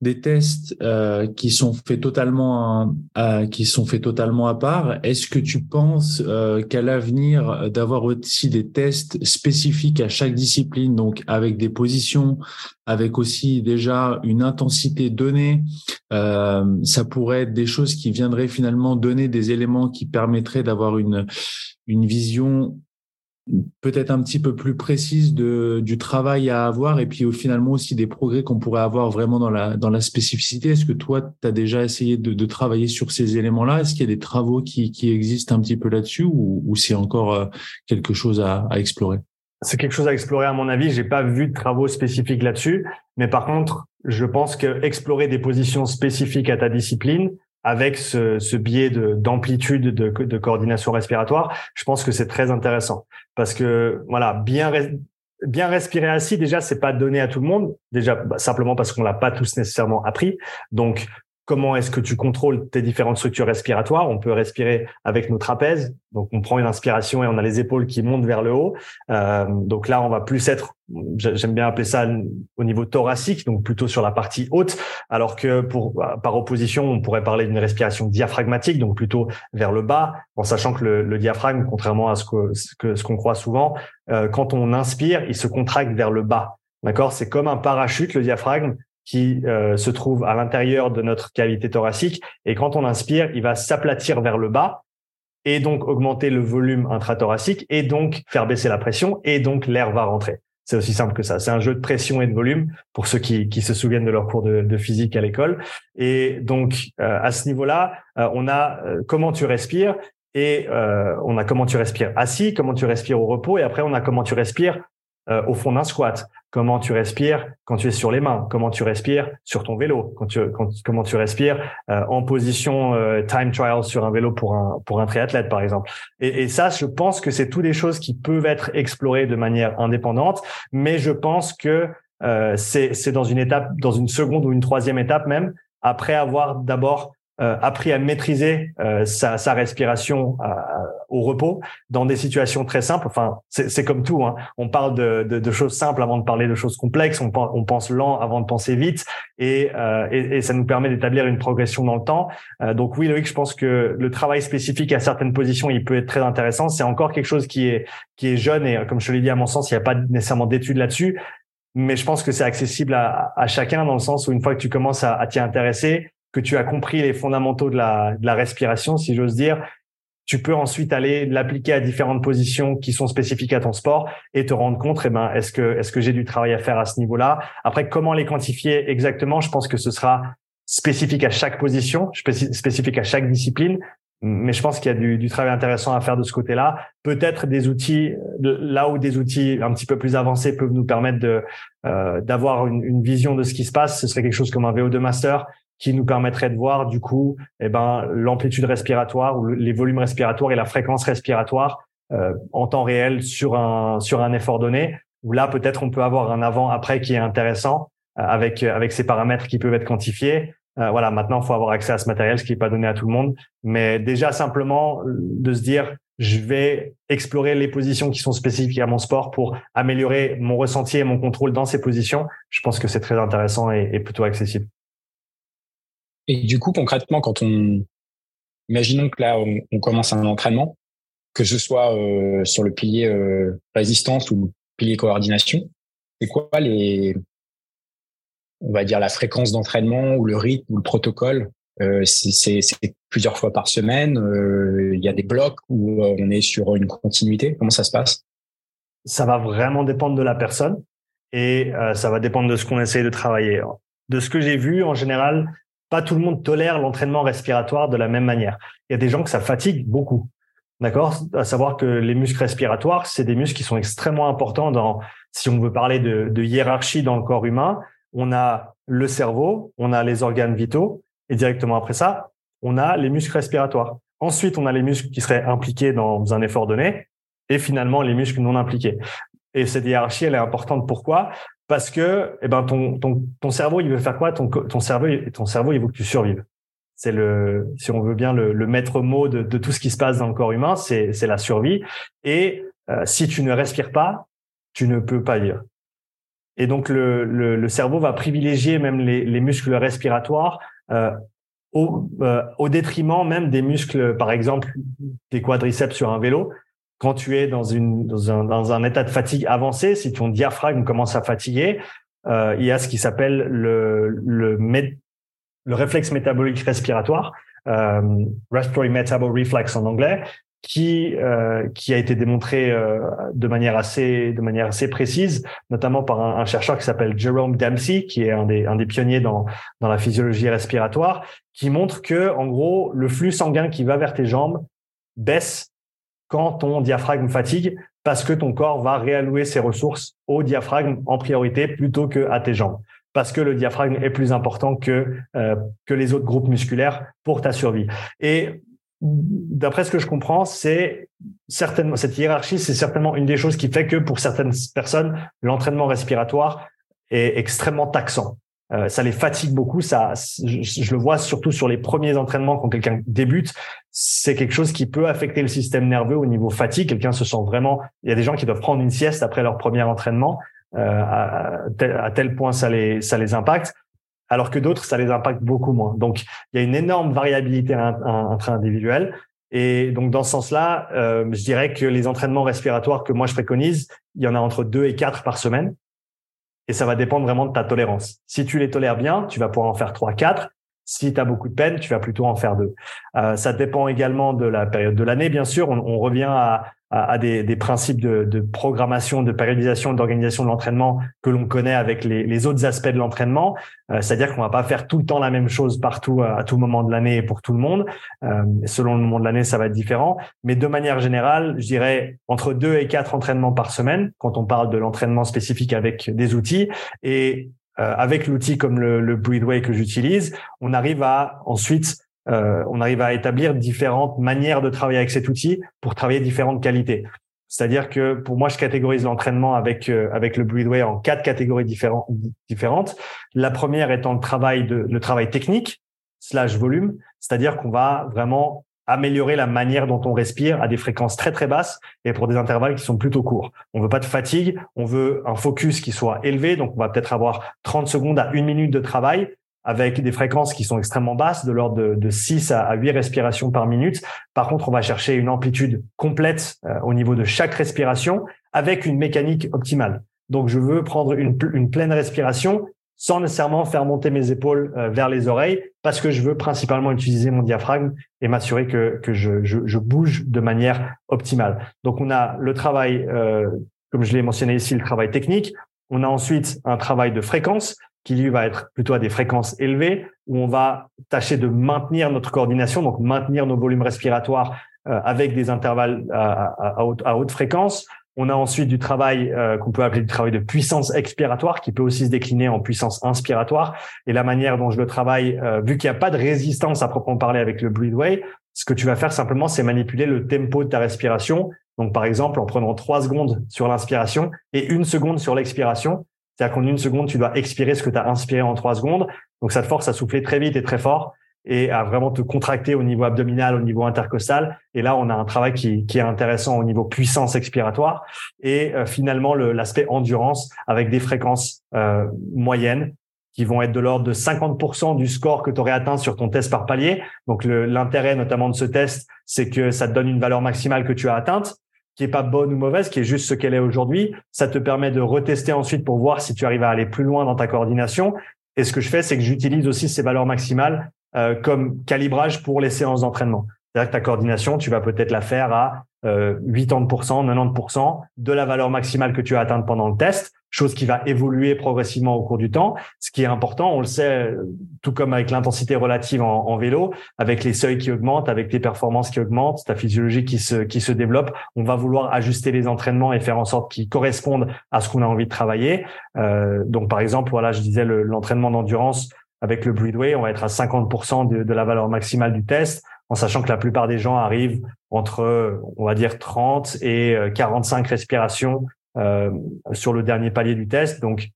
des tests euh, qui sont faits totalement à, qui sont faits totalement à part. Est-ce que tu penses euh, qu'à l'avenir d'avoir aussi des tests spécifiques à chaque discipline, donc avec des positions, avec aussi déjà une intensité donnée, euh, ça pourrait être des choses qui viendraient finalement donner des éléments qui permettraient d'avoir une une vision peut-être un petit peu plus précise de, du travail à avoir et puis finalement aussi des progrès qu'on pourrait avoir vraiment dans la, dans la spécificité. Est-ce que toi, tu as déjà essayé de, de, travailler sur ces éléments-là? Est-ce qu'il y a des travaux qui, qui existent un petit peu là-dessus ou, ou c'est encore euh, quelque chose à, à explorer? C'est quelque chose à explorer à mon avis. J'ai pas vu de travaux spécifiques là-dessus, mais par contre, je pense que explorer des positions spécifiques à ta discipline, avec ce, ce biais d'amplitude de, de, coordination respiratoire, je pense que c'est très intéressant. Parce que voilà, bien bien respirer assis déjà c'est pas donné à tout le monde. Déjà bah, simplement parce qu'on l'a pas tous nécessairement appris. Donc comment est-ce que tu contrôles tes différentes structures respiratoires? On peut respirer avec nos trapèzes. Donc, on prend une inspiration et on a les épaules qui montent vers le haut. Euh, donc là, on va plus être, j'aime bien appeler ça au niveau thoracique, donc plutôt sur la partie haute, alors que pour par opposition, on pourrait parler d'une respiration diaphragmatique, donc plutôt vers le bas, en sachant que le, diaphragme, contrairement à ce que ce qu'on croit souvent, euh, quand on inspire, il se contracte vers le bas. D'accord, c'est comme un parachute, le diaphragme qui euh, se trouve à l'intérieur de notre cavité thoracique. Et quand on inspire, il va s'aplatir vers le bas et donc augmenter le volume intrathoracique et donc faire baisser la pression et donc l'air va rentrer. C'est aussi simple que ça. C'est un jeu de pression et de volume pour ceux qui, qui se souviennent de leur cours de, de physique à l'école. Et donc euh, à ce niveau-là, euh, on a comment tu respires et on a comment tu respires assis, comment tu respires au repos et après on a comment tu respires au fond d'un squat comment tu respires quand tu es sur les mains, comment tu respires sur ton vélo, quand tu, comment tu respires euh, en position euh, time trial sur un vélo pour un pour un triathlète par exemple. Et, et ça, je pense que c'est toutes des choses qui peuvent être explorées de manière indépendante, mais je pense que euh, c'est c'est dans une étape, dans une seconde ou une troisième étape même, après avoir d'abord euh, appris à maîtriser euh, sa, sa, respiration euh, au repos dans des situations très simples. Enfin, c'est comme tout. Hein. On parle de, de, de, choses simples avant de parler de choses complexes. On, on pense lent avant de penser vite, et, et, et ça nous permet d'établir une progression dans le temps. donc oui, Loïc, je pense que le travail spécifique à certaines positions, il peut être très intéressant. C'est encore quelque chose qui est qui est jeune et comme je l'ai dit, à mon sens, il n'y a pas nécessairement d'études là-dessus. Mais je pense que c'est accessible à, à, chacun dans le sens où une fois que tu commences à, à t'y intéresser, que tu as compris les fondamentaux de la, de la respiration, si j'ose dire, tu peux ensuite aller l'appliquer à différentes positions qui sont spécifiques à ton sport et te rendre compte, eh ben, est-ce que, est-ce que j'ai du travail à faire à ce niveau-là? Après, comment les quantifier exactement? Je pense que ce sera spécifique à chaque position, spécifique à chaque discipline. Mais je pense qu'il y a du, du, travail intéressant à faire de ce côté-là. Peut-être des outils, là où des outils un petit peu plus avancés peuvent nous permettre de euh, d'avoir une, une, vision de ce qui se passe. Ce serait quelque chose comme un VO2 master qui nous permettrait de voir du coup, eh ben l'amplitude respiratoire ou les volumes respiratoires et la fréquence respiratoire euh, en temps réel sur un sur un effort donné. Où là peut-être on peut avoir un avant-après qui est intéressant euh, avec avec ces paramètres qui peuvent être quantifiés. Euh, voilà, maintenant, faut avoir accès à ce matériel, ce qui n'est pas donné à tout le monde. Mais déjà, simplement de se dire, je vais explorer les positions qui sont spécifiques à mon sport pour améliorer mon ressenti et mon contrôle dans ces positions. Je pense que c'est très intéressant et, plutôt accessible. Et du coup, concrètement, quand on, imaginons que là, on, commence un entraînement, que ce soit euh, sur le pilier euh, résistance ou le pilier coordination, c'est quoi les, on va dire la fréquence d'entraînement ou le rythme ou le protocole. Euh, c'est plusieurs fois par semaine. Euh, il y a des blocs où euh, on est sur une continuité? Comment ça se passe? Ça va vraiment dépendre de la personne et ça va dépendre de ce qu'on essaie de travailler. De ce que j'ai vu, en général, pas tout le monde tolère l'entraînement respiratoire de la même manière. Il y a des gens que ça fatigue beaucoup. D'accord? À savoir que les muscles respiratoires, c'est des muscles qui sont extrêmement importants dans, si on veut parler de, de hiérarchie dans le corps humain, on a le cerveau, on a les organes vitaux, et directement après ça, on a les muscles respiratoires. Ensuite, on a les muscles qui seraient impliqués dans un effort donné, et finalement les muscles non impliqués. Et cette hiérarchie, elle est importante. Pourquoi? Parce que, eh ben, ton, ton, ton cerveau, il veut faire quoi? Ton, ton cerveau, ton cerveau, il veut que tu survives. C'est le, si on veut bien, le, maître mot de, tout ce qui se passe dans le corps humain, c'est la survie. Et euh, si tu ne respires pas, tu ne peux pas vivre. Et donc le, le, le cerveau va privilégier même les, les muscles respiratoires euh, au, euh, au, détriment même des muscles, par exemple des quadriceps sur un vélo. Quand tu es dans, une, dans, un, dans un état de fatigue avancé, si ton diaphragme commence à fatiguer, euh, il y a ce qui s'appelle le, le, le réflexe métabolique respiratoire, euh, respiratory metabolic reflex en anglais, qui euh, qui a été démontré euh, de manière assez de manière assez précise, notamment par un, chercheur qui s'appelle Jerome Dempsey, qui est un des un des pionniers dans dans la physiologie respiratoire, qui montre que en gros le flux sanguin qui va vers tes jambes baisse quand ton diaphragme fatigue, parce que ton corps va réallouer ses ressources au diaphragme en priorité plutôt que à tes jambes parce que le diaphragme est plus important que euh, que les autres groupes musculaires pour ta survie. Et d'après ce que je comprends, c'est certainement cette hiérarchie, c'est certainement une des choses qui fait que pour certaines personnes, l'entraînement respiratoire est extrêmement taxant. Euh, ça les fatigue beaucoup. Ça, je, le vois surtout sur les premiers entraînements quand quelqu'un débute. C'est quelque chose qui peut affecter le système nerveux au niveau fatigue. Quelqu'un se sent vraiment. Il y a des gens qui doivent prendre une sieste après leur premier entraînement. Euh, à, à, tel, point ça les ça les impacte alors que d'autres, ça les impacte beaucoup moins. Donc, il y a une énorme variabilité entre individuels. Et donc, dans ce sens-là, euh, je dirais que les entraînements respiratoires que moi je préconise, il y en a entre deux et quatre par semaine. Et ça va dépendre vraiment de ta tolérance. Si tu les tolères bien, tu vas pouvoir en faire trois, quatre. Si tu as beaucoup de peine, tu vas plutôt en faire deux. Euh, ça dépend également de la période de l'année, bien sûr. on revient à, à, des, des, principes de, de, programmation, de périodisation, d'organisation de l'entraînement que l'on connaît avec les, les, autres aspects de l'entraînement. Euh, c'est-à-dire qu'on va pas faire tout le temps la même chose partout à, tout moment de l'année et pour tout le monde. Euh, selon le moment de l'année, ça va être différent. Mais de manière générale, je dirais entre deux et quatre entraînements par semaine quand on parle de l'entraînement spécifique avec des outils et euh, avec l'outil comme le, le que j'utilise, on arrive à ensuite euh, on arrive à établir différentes manières de travailler avec cet outil pour travailler différentes qualités. C'est-à-dire que pour moi, je catégorise l'entraînement avec euh, avec le Breathway en quatre catégories différentes. La première étant le travail de le travail technique slash volume, c'est-à-dire qu'on va vraiment améliorer la manière dont on respire à des fréquences très très basses et pour des intervalles qui sont plutôt courts. On veut pas de fatigue, on veut un focus qui soit élevé, donc on va peut-être avoir 30 secondes à une minute de travail avec des fréquences qui sont extrêmement basses, de l'ordre de, de, 6 à 8 respirations par minute. Par contre, on va chercher une amplitude complète euh, au niveau de chaque respiration avec une mécanique optimale. Donc, je veux prendre une, pleine respiration sans nécessairement faire monter mes épaules euh, vers les oreilles parce que je veux principalement utiliser mon diaphragme et m'assurer que, je, bouge de manière optimale. Donc on a le travail, euh, comme je l'ai mentionné ici, le travail technique. On a ensuite un travail de fréquence qui lui va être plutôt à des fréquences élevées, où on va tâcher de maintenir notre coordination, donc maintenir nos volumes respiratoires euh, avec des intervalles à, haute, fréquence. On a ensuite du travail euh, qu'on peut appeler du travail de puissance expiratoire, qui peut aussi se décliner en puissance inspiratoire. Et la manière dont je le travaille, euh, vu qu'il n'y a pas de résistance à proprement parler avec le breathway, ce que tu vas faire simplement, c'est manipuler le tempo de ta respiration. Donc, par exemple, en prenant trois secondes sur l'inspiration et une seconde sur l'expiration. C'est-à-dire qu'en une seconde, tu dois expirer ce que tu as inspiré en trois secondes. Donc, ça te force à souffler très vite et très fort et à vraiment te contracter au niveau abdominal, au niveau intercostal. Et là, on a un travail qui, est intéressant au niveau puissance expiratoire et euh, finalement l'aspect endurance avec des fréquences euh, moyennes qui vont être de l'ordre de 50% du score que tu aurais atteint sur ton test par palier. Donc l'intérêt notamment de ce test, c'est que ça te donne une valeur maximale que tu as atteinte qui est pas bonne ou mauvaise, qui est juste ce qu'elle est aujourd'hui. Ça te permet de retester ensuite pour voir si tu arrives à aller plus loin dans ta coordination. Et ce que je fais, c'est que j'utilise aussi ces valeurs maximales euh, comme calibrage pour les séances d'entraînement. C'est-à-dire que ta coordination, tu vas peut-être la faire à euh, 80%, 90% de la valeur maximale que tu as atteinte pendant le test, chose qui va évoluer progressivement au cours du temps. Ce qui est important, on le sait, tout comme avec l'intensité relative en, vélo, avec les seuils qui augmentent, avec tes performances qui augmentent, ta physiologie qui se, qui se développe, on va vouloir ajuster les entraînements et faire en sorte qu'ils correspondent à ce qu'on a envie de travailler. Euh, donc, par exemple, voilà, je disais l'entraînement d'endurance avec le Breedway, on va être à 50% de, de, la valeur maximale du test, en sachant que la plupart des gens arrivent entre, on va dire, 30 et 45 euh, respirations euh, sur le dernier palier du test. Donc,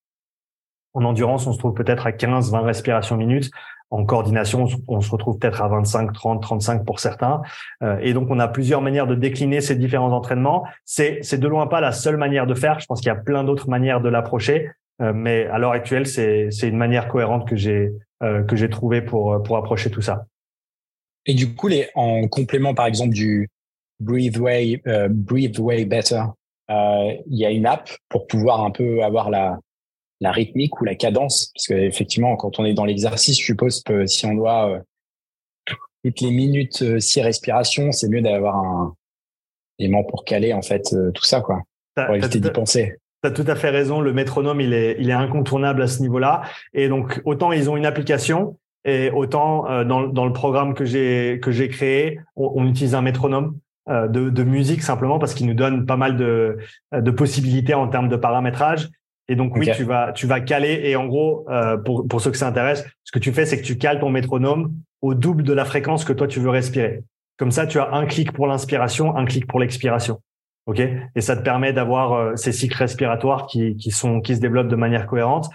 en endurance, on se trouve peut-être à 15, 20 respirations minutes. En coordination, on se retrouve peut-être à 25, 30, 35 pour certains. Euh, et donc, on a plusieurs manières de décliner ces différents entraînements. C'est, c'est de loin pas la seule manière de faire. Je pense qu'il y a plein d'autres manières de l'approcher. Mais à l'heure actuelle, c'est c'est une manière cohérente que j'ai que j'ai trouvé pour pour approcher tout ça. Et du coup, les en complément par exemple du Breathe Way euh, Breathe Way Better, euh, il y a une app pour pouvoir un peu avoir la la rythmique ou la cadence, parce que effectivement, quand on est dans l'exercice, je suppose que si on doit euh, toutes les minutes six respirations, c'est mieux d'avoir un élément pour caler en fait tout ça quoi, pour éviter d'y penser. Tu as tout à fait raison. Le métronome, il est, il est incontournable à ce niveau-là. Et donc, autant ils ont une application et autant euh, dans, dans le programme que j'ai que j'ai créé, on, utilise un métronome euh, de, de, musique simplement parce qu'il nous donne pas mal de, de possibilités en termes de paramétrage. Et donc oui, tu vas tu vas caler et en gros euh, pour pour ceux que ça intéresse, ce que tu fais c'est que tu cales ton métronome au double de la fréquence que toi tu veux respirer. Comme ça, tu as un clic pour l'inspiration, un clic pour l'expiration. Ok, et ça te permet d'avoir euh, ces cycles respiratoires qui, qui sont qui se développent de manière cohérente.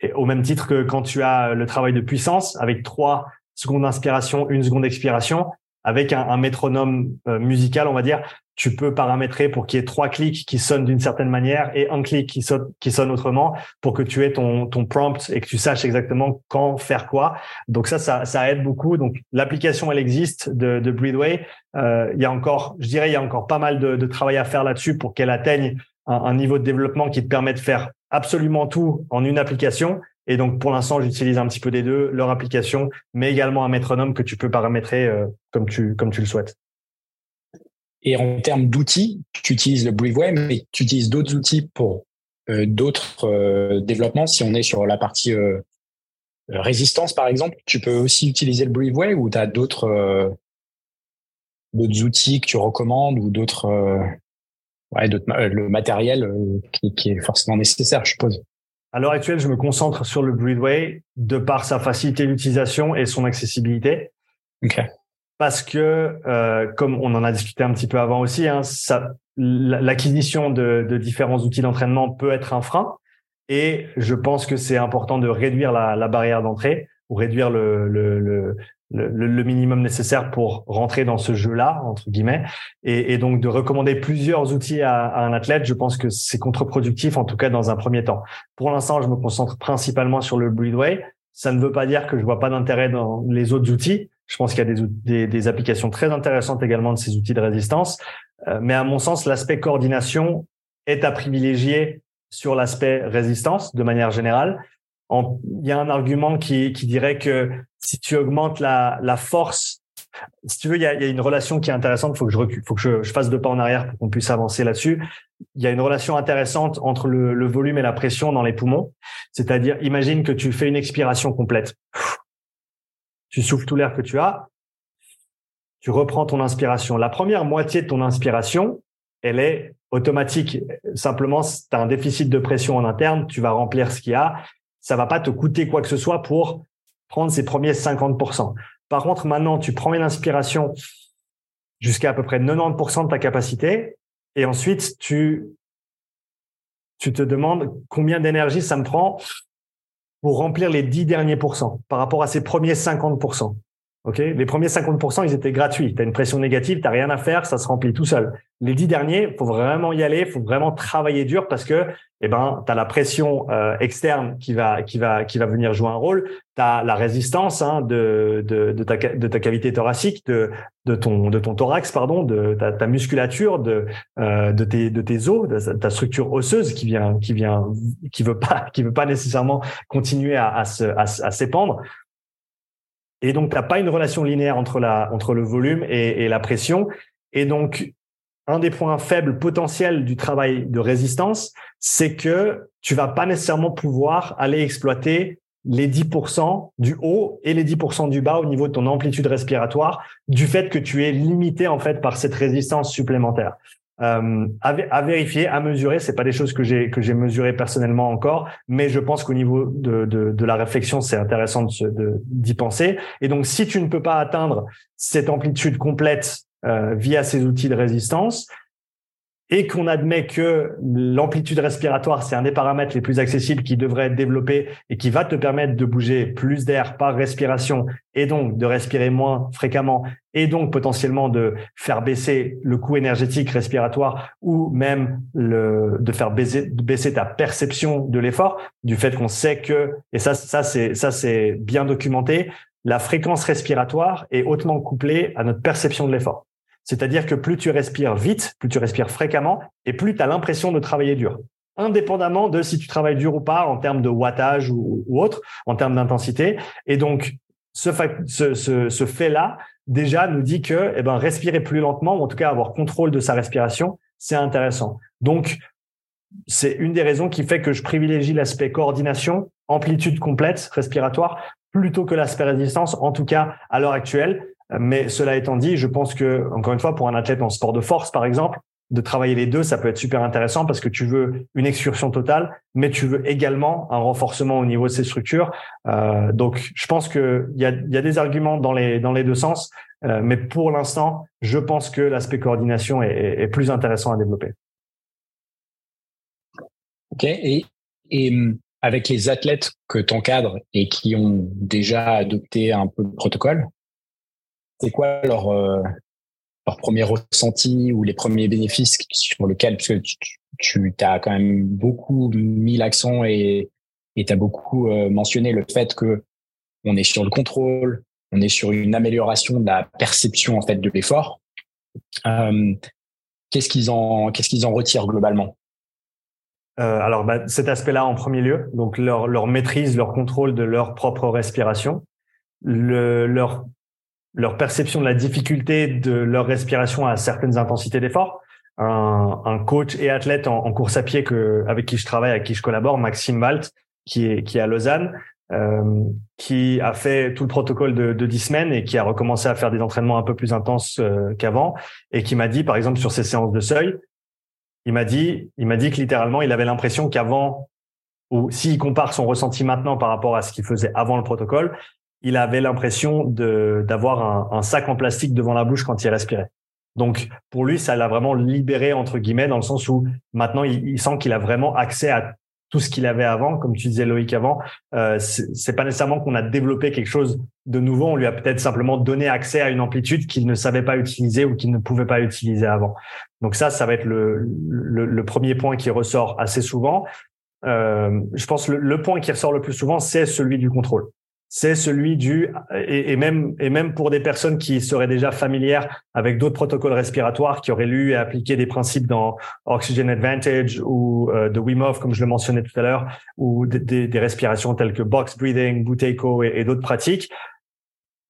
Et au même titre que quand tu as le travail de puissance avec trois secondes d'inspiration, une seconde d'expiration, avec un, métronome euh, musical, on va dire, tu peux paramétrer pour qu'il y ait trois clics qui sonnent d'une certaine manière et un clic qui sonne, autrement pour que tu aies ton, prompt et que tu saches exactement quand faire quoi. Donc ça, ça, aide beaucoup. Donc l'application, elle existe de, Breathway. Euh, il y a encore, je dirais, il y a encore pas mal de travail à faire là-dessus pour qu'elle atteigne un, niveau de développement qui te permet de faire absolument tout en une application. Et donc, pour l'instant, j'utilise un petit peu des deux, leur application, mais également un métronome que tu peux paramétrer euh, comme tu comme tu le souhaites. Et en termes d'outils, tu utilises le Breatheway, mais tu utilises d'autres outils pour euh, d'autres euh, développements. Si on est sur la partie résistance, par exemple, tu peux aussi utiliser le Breatheway ou tu as d'autres d'autres outils que tu recommandes ou d'autres ouais, le matériel qui, qui, est forcément nécessaire, je suppose. À l'heure actuelle, je me concentre sur le Breatheway de par sa facilité d'utilisation et son accessibilité. Okay parce que, euh, comme on en a discuté un petit peu avant aussi, hein, l'acquisition de, de, différents outils d'entraînement peut être un frein. Et je pense que c'est important de réduire la, la barrière d'entrée ou réduire le, le, le, le, minimum nécessaire pour rentrer dans ce jeu-là, entre guillemets. Et, et, donc de recommander plusieurs outils à, à un athlète, je pense que c'est contre-productif, en tout cas dans un premier temps. Pour l'instant, je me concentre principalement sur le Breedway. Ça ne veut pas dire que je vois pas d'intérêt dans les autres outils. Je pense qu'il y a des, des, des, applications très intéressantes également de ces outils de résistance. Euh, mais à mon sens, l'aspect coordination est à privilégier sur l'aspect résistance de manière générale. Il y a un argument qui, dirait que si tu augmentes la, force, si tu veux, il y a, une relation qui est intéressante. Il faut que je recule, faut que je, fasse deux pas en arrière pour qu'on puisse avancer là-dessus. Il y a une relation intéressante entre le, le volume et la pression dans les poumons. C'est-à-dire, imagine que tu fais une expiration complète. Tu souffles tout l'air que tu as. Tu reprends ton inspiration. La première moitié de ton inspiration, elle est automatique. Simplement, tu as un déficit de pression en interne, tu vas remplir ce qu'il y a. Ça va pas te coûter quoi que ce soit pour prendre ces premiers 50%. Par contre, maintenant, tu prends une inspiration jusqu'à à peu près 90% de ta capacité et ensuite tu te demandes combien d'énergie ça me prend pour remplir les 10 derniers pourcents par rapport à ces premiers 50%. OK? Les premiers 50%, ils étaient gratuits. Tu as une pression négative, tu rien à faire, ça se remplit tout seul. Les 10 derniers, faut vraiment y aller, faut vraiment travailler dur parce que eh ben, tu as la pression euh, externe qui va qui va qui va venir jouer un rôle, tu as la résistance hein, de, de, de, ta, de ta cavité thoracique, de, de ton de ton thorax pardon, de ta, ta musculature, de euh, de tes de tes os, de ta structure osseuse qui vient qui vient qui veut pas qui veut pas nécessairement continuer à, à se à, à s'épandre. Et donc, tu n'as pas une relation linéaire entre, la, entre le volume et, et, la pression. Et donc, un des points faibles potentiels du travail de résistance, c'est que tu vas pas nécessairement pouvoir aller exploiter les 10% du haut et les 10% du bas au niveau de ton amplitude respiratoire du fait que tu es limité en fait par cette résistance supplémentaire euh, à, vérifier, à mesurer. C'est pas des choses que j'ai que j'ai mesurées personnellement encore, mais je pense qu'au niveau de, de, la réflexion, c'est intéressant de, d'y penser. Et donc, si tu ne peux pas atteindre cette amplitude complète euh, via ces outils de résistance, et qu'on admet que l'amplitude respiratoire, c'est un des paramètres les plus accessibles qui devrait être développé et qui va te permettre de bouger plus d'air par respiration et donc de respirer moins fréquemment et donc potentiellement de faire baisser le coût énergétique respiratoire ou même le, de faire baisser, baisser ta perception de l'effort du fait qu'on sait que, et ça, ça c'est, ça c'est bien documenté, la fréquence respiratoire est hautement couplée à notre perception de l'effort. C'est-à-dire que plus tu respires vite, plus tu respires fréquemment, et plus tu as l'impression de travailler dur. Indépendamment de si tu travailles dur ou pas en termes de wattage ou, autre, en termes d'intensité. Et donc, ce, ce, fait-là, déjà, nous dit que eh ben, respirer plus lentement, ou en tout cas avoir contrôle de sa respiration, c'est intéressant. Donc, c'est une des raisons qui fait que je privilégie l'aspect coordination, amplitude complète respiratoire, plutôt que l'aspect résistance, en tout cas à l'heure actuelle, mais cela étant dit, je pense que, encore une fois, pour un athlète en sport de force, par exemple, de travailler les deux, ça peut être super intéressant parce que tu veux une excursion totale, mais tu veux également un renforcement au niveau de ces structures. Euh, donc, je pense qu'il y a, y a des arguments dans les, dans les deux sens, euh, mais pour l'instant, je pense que l'aspect coordination est, est, plus intéressant à développer. Ok, et, et hum, avec les athlètes que tu encadres et qui ont déjà adopté un peu le protocole, c'est quoi leur, euh, leur premier ressenti ou les premiers bénéfices sur lequel, parce que tu, tu as quand même beaucoup mis l'accent et tu as beaucoup euh, mentionné le fait que on est sur le contrôle, on est sur une amélioration de la perception en fait de l'effort. Euh, qu'est-ce qu'ils en qu'est-ce qu'ils en retirent globalement? Euh, alors, bah, cet aspect-là en premier lieu, donc leur, leur maîtrise, leur contrôle de leur propre respiration, le, leur leur perception de la difficulté de leur respiration à certaines intensités d'effort. Un, un, coach et athlète en, en, course à pied que, avec qui je travaille, avec qui je collabore, Maxime Walt, qui est, qui est à Lausanne, euh, qui a fait tout le protocole de, de 10 semaines et qui a recommencé à faire des entraînements un peu plus intenses euh, qu'avant et qui m'a dit, par exemple, sur ses séances de seuil, il m'a dit, il m'a dit que littéralement, il avait l'impression qu'avant, ou s'il compare son ressenti maintenant par rapport à ce qu'il faisait avant le protocole, il avait l'impression d'avoir un, sac en plastique devant la bouche quand il respirait. Donc pour lui, ça l'a vraiment libéré entre guillemets dans le sens où maintenant il, il sent qu'il a vraiment accès à tout ce qu'il avait avant, comme tu disais Loïc avant. Euh, c'est pas nécessairement qu'on a développé quelque chose de nouveau, on lui a peut-être simplement donné accès à une amplitude qu'il ne savait pas utiliser ou qu'il ne pouvait pas utiliser avant. Donc ça, ça va être le, le, le premier point qui ressort assez souvent. Euh, je pense le, le point qui ressort le plus souvent, c'est celui du contrôle c'est celui du et, même et même pour des personnes qui seraient déjà familières avec d'autres protocoles respiratoires, qui auraient lu et appliqué des principes dans Oxygen Advantage ou euh, de Wim comme je le mentionnais tout à l'heure, ou des, respirations telles que box breathing, Buteyko et, et d'autres pratiques.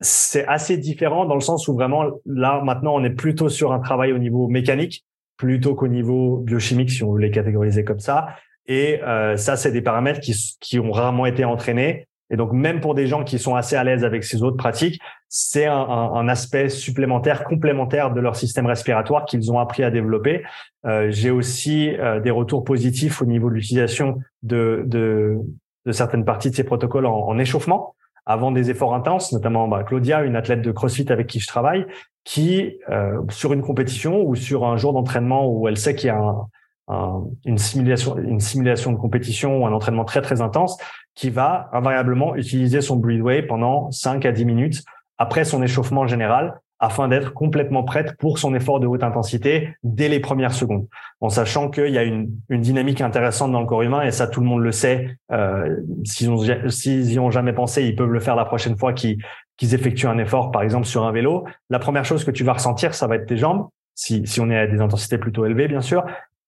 C'est assez différent dans le sens où vraiment là maintenant on est plutôt sur un travail au niveau mécanique plutôt qu'au niveau biochimique si on veut les catégoriser comme ça. Et euh, ça, c'est des paramètres qui, qui ont rarement été entraînés et donc, même pour des gens qui sont assez à l'aise avec ces autres pratiques, c'est un, un, aspect supplémentaire, complémentaire de leur système respiratoire qu'ils ont appris à développer. Euh, J'ai aussi euh, des retours positifs au niveau de l'utilisation de, de, de, certaines parties de ces protocoles en, en échauffement avant des efforts intenses, notamment bah, Claudia, une athlète de CrossFit avec qui je travaille, qui, euh, sur une compétition ou sur un jour d'entraînement où elle sait qu'il y a un, une simulation, une simulation de compétition ou un entraînement très très intense, qui va invariablement utiliser son breathway pendant 5 à 10 minutes après son échauffement général afin d'être complètement prête pour son effort de haute intensité dès les premières secondes, en sachant qu'il y a une, une, dynamique intéressante dans le corps humain et ça tout le monde le sait. Euh, s'ils ont, s'ils ont jamais pensé, ils peuvent le faire la prochaine fois qu'ils, qu'ils effectuent un effort, par exemple sur un vélo. La première chose que tu vas ressentir, ça va être tes jambes, si, si on est à des intensités plutôt élevées, bien sûr,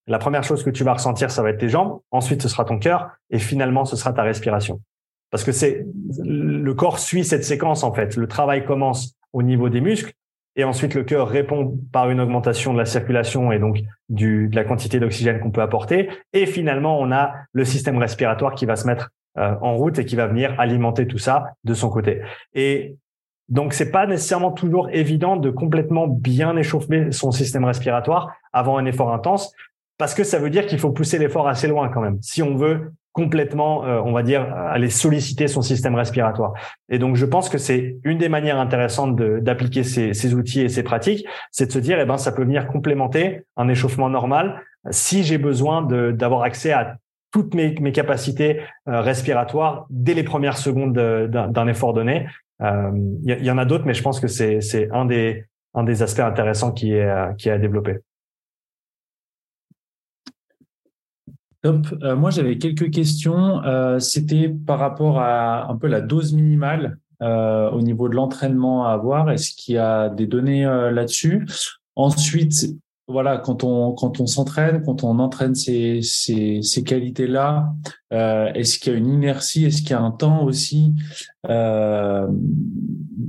la première chose que tu vas ressentir, ça va être tes jambes. Ensuite, ce sera ton cœur. Et finalement, ce sera ta respiration. Parce que c'est le corps suit cette séquence en fait. Le travail commence au niveau des muscles et ensuite le cœur répond par une augmentation de la circulation et donc du, de la quantité d'oxygène qu'on peut apporter. Et finalement, on a le système respiratoire qui va se mettre euh, en route et qui va venir alimenter tout ça de son côté. Et donc, c'est pas nécessairement toujours évident de complètement bien échauffer son système respiratoire avant un effort intense parce que ça veut dire qu'il faut pousser l'effort assez loin quand même, si on veut complètement, euh, on va dire, aller solliciter son système respiratoire. Et donc, je pense que c'est une des manières intéressantes d'appliquer ces, outils et ces pratiques, c'est de se dire, eh ben, ça peut venir complémenter un échauffement normal si j'ai besoin d'avoir accès à toutes mes, capacités euh, respiratoires dès les premières secondes d'un effort donné. Euh, il y, y, en a d'autres, mais je pense que c'est un des, un des aspects intéressants qui est, qui est à développer. Top. Euh, moi, j'avais quelques questions. Euh, C'était par rapport à un peu la dose minimale euh, au niveau de l'entraînement à avoir. Est-ce qu'il y a des données euh, là-dessus? Ensuite, voilà, quand on quand on s'entraîne, quand on entraîne ces ces, ces qualités-là, euh, est-ce qu'il y a une inertie, est-ce qu'il y a un temps aussi euh,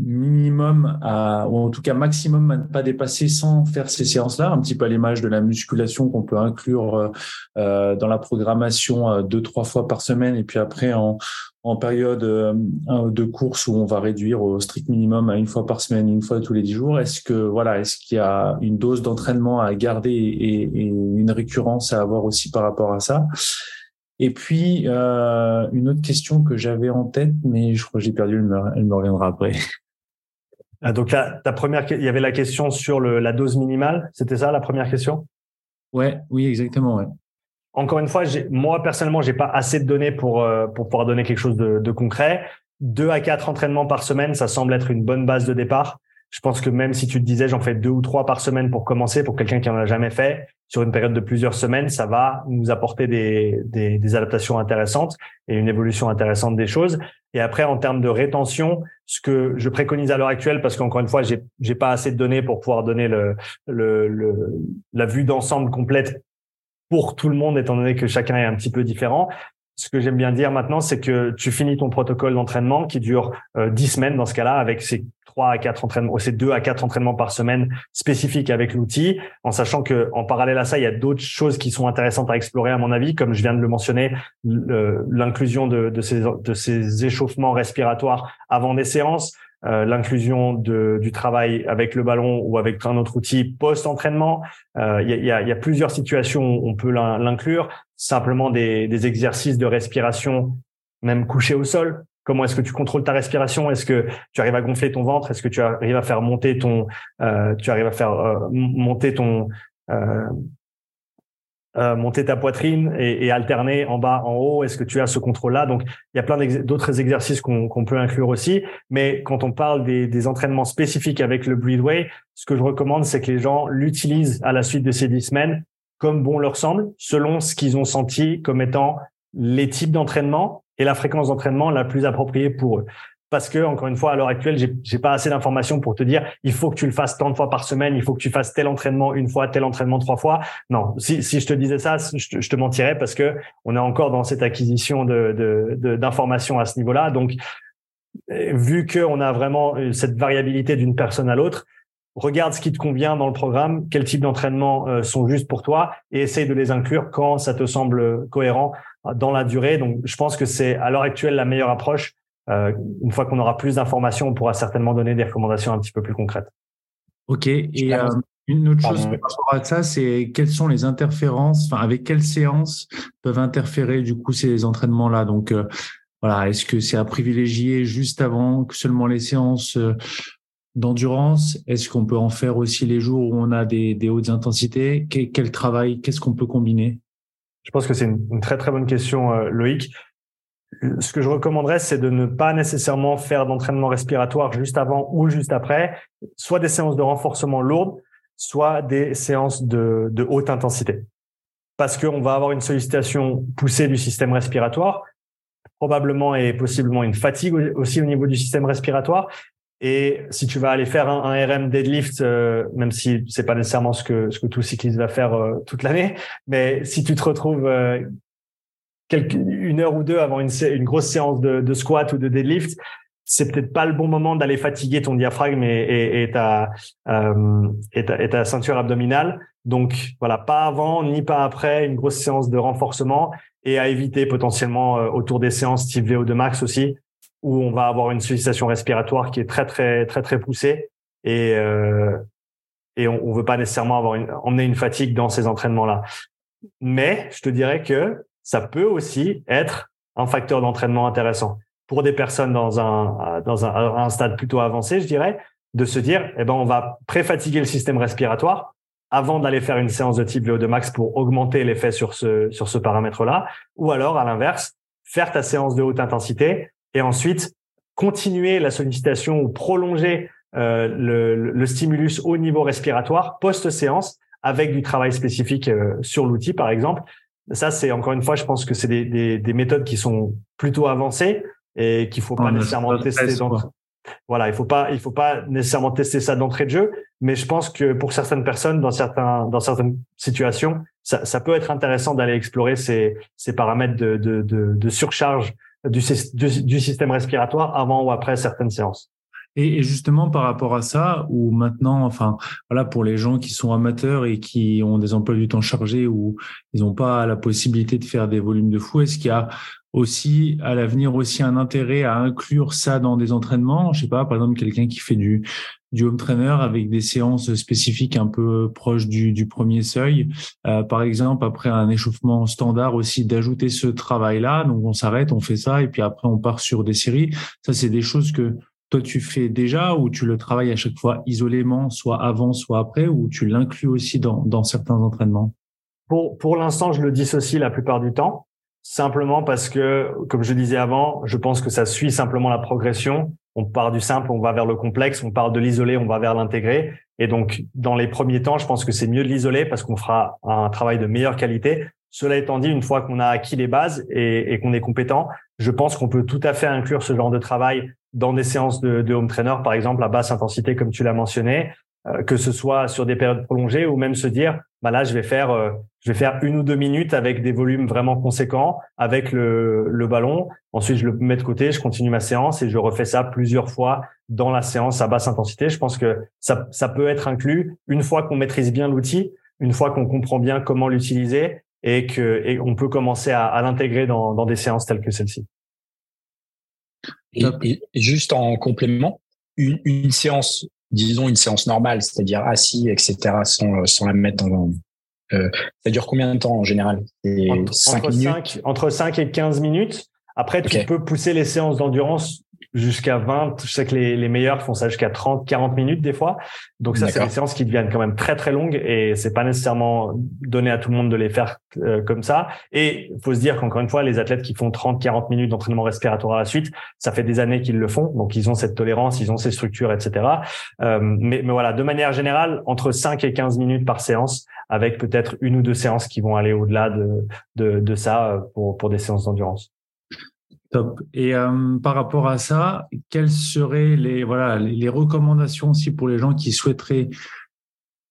minimum à, ou en tout cas maximum à ne pas dépasser sans faire ces séances-là, un petit peu à l'image de la musculation qu'on peut inclure euh, dans la programmation euh, deux trois fois par semaine et puis après en en période euh, de course où on va réduire au strict minimum à une fois par semaine, une fois tous les dix jours, est-ce que voilà, est-ce qu'il y a une dose d'entraînement à garder et, et, une récurrence à avoir aussi par rapport à ça? Et puis euh, une autre question que j'avais en tête, mais je crois que j'ai perdu, elle me, elle me reviendra après. (laughs) Ah, donc la, ta première, il y avait la question sur le, la dose minimale, c'était ça la première question? Ouais, oui, exactement, ouais encore une fois, moi personnellement, j'ai pas assez de données pour euh, pour pouvoir donner quelque chose de, de, concret. Deux à quatre entraînements par semaine, ça semble être une bonne base de départ. Je pense que même si tu te disais j'en fais deux ou trois par semaine pour commencer, pour quelqu'un qui en a jamais fait, sur une période de plusieurs semaines, ça va nous apporter des, des, des adaptations intéressantes et une évolution intéressante des choses. Et après, en termes de rétention, ce que je préconise à l'heure actuelle, parce qu'encore une fois, j'ai j'ai pas assez de données pour pouvoir donner le, le, le la vue d'ensemble complète pour tout le monde, étant donné que chacun est un petit peu différent. Ce que j'aime bien dire maintenant, c'est que tu finis ton protocole d'entraînement qui dure euh, 10 semaines dans ce cas-là, avec ces trois à quatre entraînements, ces deux à quatre entraînements par semaine spécifiques avec l'outil, en sachant que en parallèle à ça, il y a d'autres choses qui sont intéressantes à explorer à mon avis, comme je viens de le mentionner, l'inclusion de ces échauffements respiratoires avant des séances, euh, l'inclusion du travail avec le ballon ou avec un autre outil post-entraînement. Euh, il y, a, y, a, plusieurs situations où on peut l'inclure. Simplement des, des, exercices de respiration, même couché au sol. Comment est-ce que tu contrôles ta respiration? Est-ce que tu arrives à gonfler ton ventre? Est-ce que tu arrives à faire monter ton, euh, tu arrives à faire monter ton euh, monter ta poitrine et, alterner en bas, en haut. Est-ce que tu as ce contrôle-là? Donc, il y a plein d'autres exercices qu'on peut inclure aussi. Mais quand on parle des, des entraînements spécifiques avec le Breathway, ce que je recommande, c'est que les gens l'utilisent à la suite de ces dix semaines comme bon leur semble, selon ce qu'ils ont senti comme étant les types d'entraînement et la fréquence d'entraînement la plus appropriée pour eux. Parce que encore une fois à l'heure actuelle j'ai j'ai pas assez d'informations pour te dire il faut que tu le fasses tant de fois par semaine il faut que tu fasses tel entraînement une fois tel entraînement trois fois non si, si je te disais ça je te, je te mentirais parce que on est encore dans cette acquisition de d'informations de, à ce niveau là donc vu qu'on a vraiment euh, cette variabilité d'une personne à l'autre regarde ce qui te convient dans le programme, quel type d'entraînement euh, sont justes pour toi et essaye de les inclure quand ça te semble cohérent dans la durée. Donc, je pense que c'est à l'heure actuelle la meilleure approche euh, une fois qu'on aura plus d'informations, on pourra certainement donner des recommandations un petit peu plus concrètes. Ok. Et euh, une autre chose par rapport à ça, c'est quelles sont les interférences, enfin, avec quelles séances peuvent interférer du coup ces entraînements-là? Donc euh, voilà, est-ce que c'est à privilégier juste avant que seulement les séances d'endurance? Est-ce qu'on peut en faire aussi les jours où on a des, des hautes intensités? Quel, travail Qu'est-ce qu'on peut combiner? Je pense que c'est une, une, très très bonne question, Loïc ce que je recommanderais, c'est de ne pas nécessairement faire d'entraînement respiratoire juste avant ou juste après, soit des séances de renforcement lourdes, soit des séances de, haute intensité. Parce qu'on va avoir une sollicitation poussée du système respiratoire, probablement et possiblement une fatigue aussi au niveau du système respiratoire. Et si tu vas aller faire un, RM deadlift, euh, même si c'est pas nécessairement ce que ce que tout cycliste va faire euh, toute l'année, mais si tu te retrouves euh, une heure ou deux avant une, grosse séance de, squat ou de deadlift, c'est peut-être pas le bon moment d'aller fatiguer ton diaphragme euh, et, ta, ceinture abdominale. Donc voilà, pas avant ni pas après une grosse séance de renforcement et à éviter potentiellement euh, autour des séances type VO2 max aussi, où on va avoir une sollicitation respiratoire qui est très très très très poussée et euh, on, on veut pas nécessairement avoir emmener une fatigue dans ces entraînements là. Mais je te dirais que ça peut aussi être un facteur d'entraînement intéressant pour des personnes dans un dans un, un, stade plutôt avancé, je dirais, de se dire, eh ben, on va pré-fatiguer le système respiratoire avant d'aller faire une séance de type VO2 max pour augmenter l'effet sur ce sur ce paramètre-là, ou alors à l'inverse, faire ta séance de haute intensité et ensuite continuer la sollicitation ou prolonger euh, le, le, stimulus au niveau respiratoire post-séance avec du travail spécifique euh, sur l'outil, par exemple, ça, c'est encore une fois, je pense que c'est des, des, des, méthodes qui sont plutôt avancées et qu'il faut pas nécessairement tester. Voilà, il faut pas, il faut pas nécessairement tester ça d'entrée de jeu, mais je pense que pour certaines personnes, dans certains, dans certaines situations, ça, ça peut être intéressant d'aller explorer ces, ces paramètres de, de, de, de surcharge du, du, du système respiratoire avant ou après certaines séances. Et, justement, par rapport à ça, ou maintenant, enfin, voilà, pour les gens qui sont amateurs et qui ont des emplois du temps chargés ou ils n'ont pas la possibilité de faire des volumes de fou, est-ce qu'il y a aussi à l'avenir aussi un intérêt à inclure ça dans des entraînements? Je sais pas, par exemple, quelqu'un qui fait du home trainer avec des séances spécifiques un peu proches du, du premier seuil. Euh, par exemple, après un échauffement standard aussi, d'ajouter ce travail-là. Donc, on s'arrête, on fait ça, et puis après, on part sur des séries. Ça, c'est des choses que toi tu fais déjà ou tu le travailles à chaque fois isolément, soit avant, soit après, ou tu l'inclus aussi dans, certains entraînements? Pour, pour l'instant, je le dissocie la plupart du temps, simplement parce que, comme je disais avant, je pense que ça suit simplement la progression. On part du simple, on va vers le complexe, on part de l'isolé, on va vers l'intégré. Et donc, dans les premiers temps, je pense que c'est mieux de l'isoler parce qu'on fera un travail de meilleure qualité. Cela étant dit, une fois qu'on a acquis les bases et qu'on est compétent, je pense qu'on peut tout à fait inclure ce genre de travail dans des séances de, de home trainer, par exemple, à basse intensité, comme tu l'as mentionné, euh, que ce soit sur des périodes prolongées ou même se dire, bah là, je vais faire, euh, je vais faire une ou deux minutes avec des volumes vraiment conséquents, avec le, le ballon. Ensuite, je le mets de côté, je continue ma séance et je refais ça plusieurs fois dans la séance à basse intensité. Je pense que ça, ça peut être inclus une fois qu'on maîtrise bien l'outil, une fois qu'on comprend bien comment l'utiliser et que et on peut commencer à, à l'intégrer dans, dans des séances telles que celle-ci. Et, juste en complément, une, une, séance, disons une séance normale, c'est-à-dire assis, etc., sans, sans la mettre dans euh, ça dure combien de temps en général? Entre, 5 minutes? 5, entre 5 et 15 minutes. Après, tu peux pousser les séances d'endurance jusqu'à 20. Je sais que les, les meilleurs font ça jusqu'à 30, 40 minutes des fois. Donc ça, c'est des séances qui deviennent quand même très très longues et c'est pas nécessairement donné à tout le monde de les faire euh, comme ça. Et faut se dire qu'encore une fois, les athlètes qui font 30, 40 minutes d'entraînement respiratoire à la suite, ça fait des années qu'ils le font. Donc ils ont cette tolérance, ils ont ces structures, etc. Euh, mais, mais voilà, de manière générale, entre 5 et 15 minutes par séance, avec peut-être une ou deux séances qui vont aller au-delà de, de, de ça euh, pour, pour des séances d'endurance. Top. Et euh, par rapport à ça, quelles seraient les voilà les, recommandations aussi pour les gens qui souhaiteraient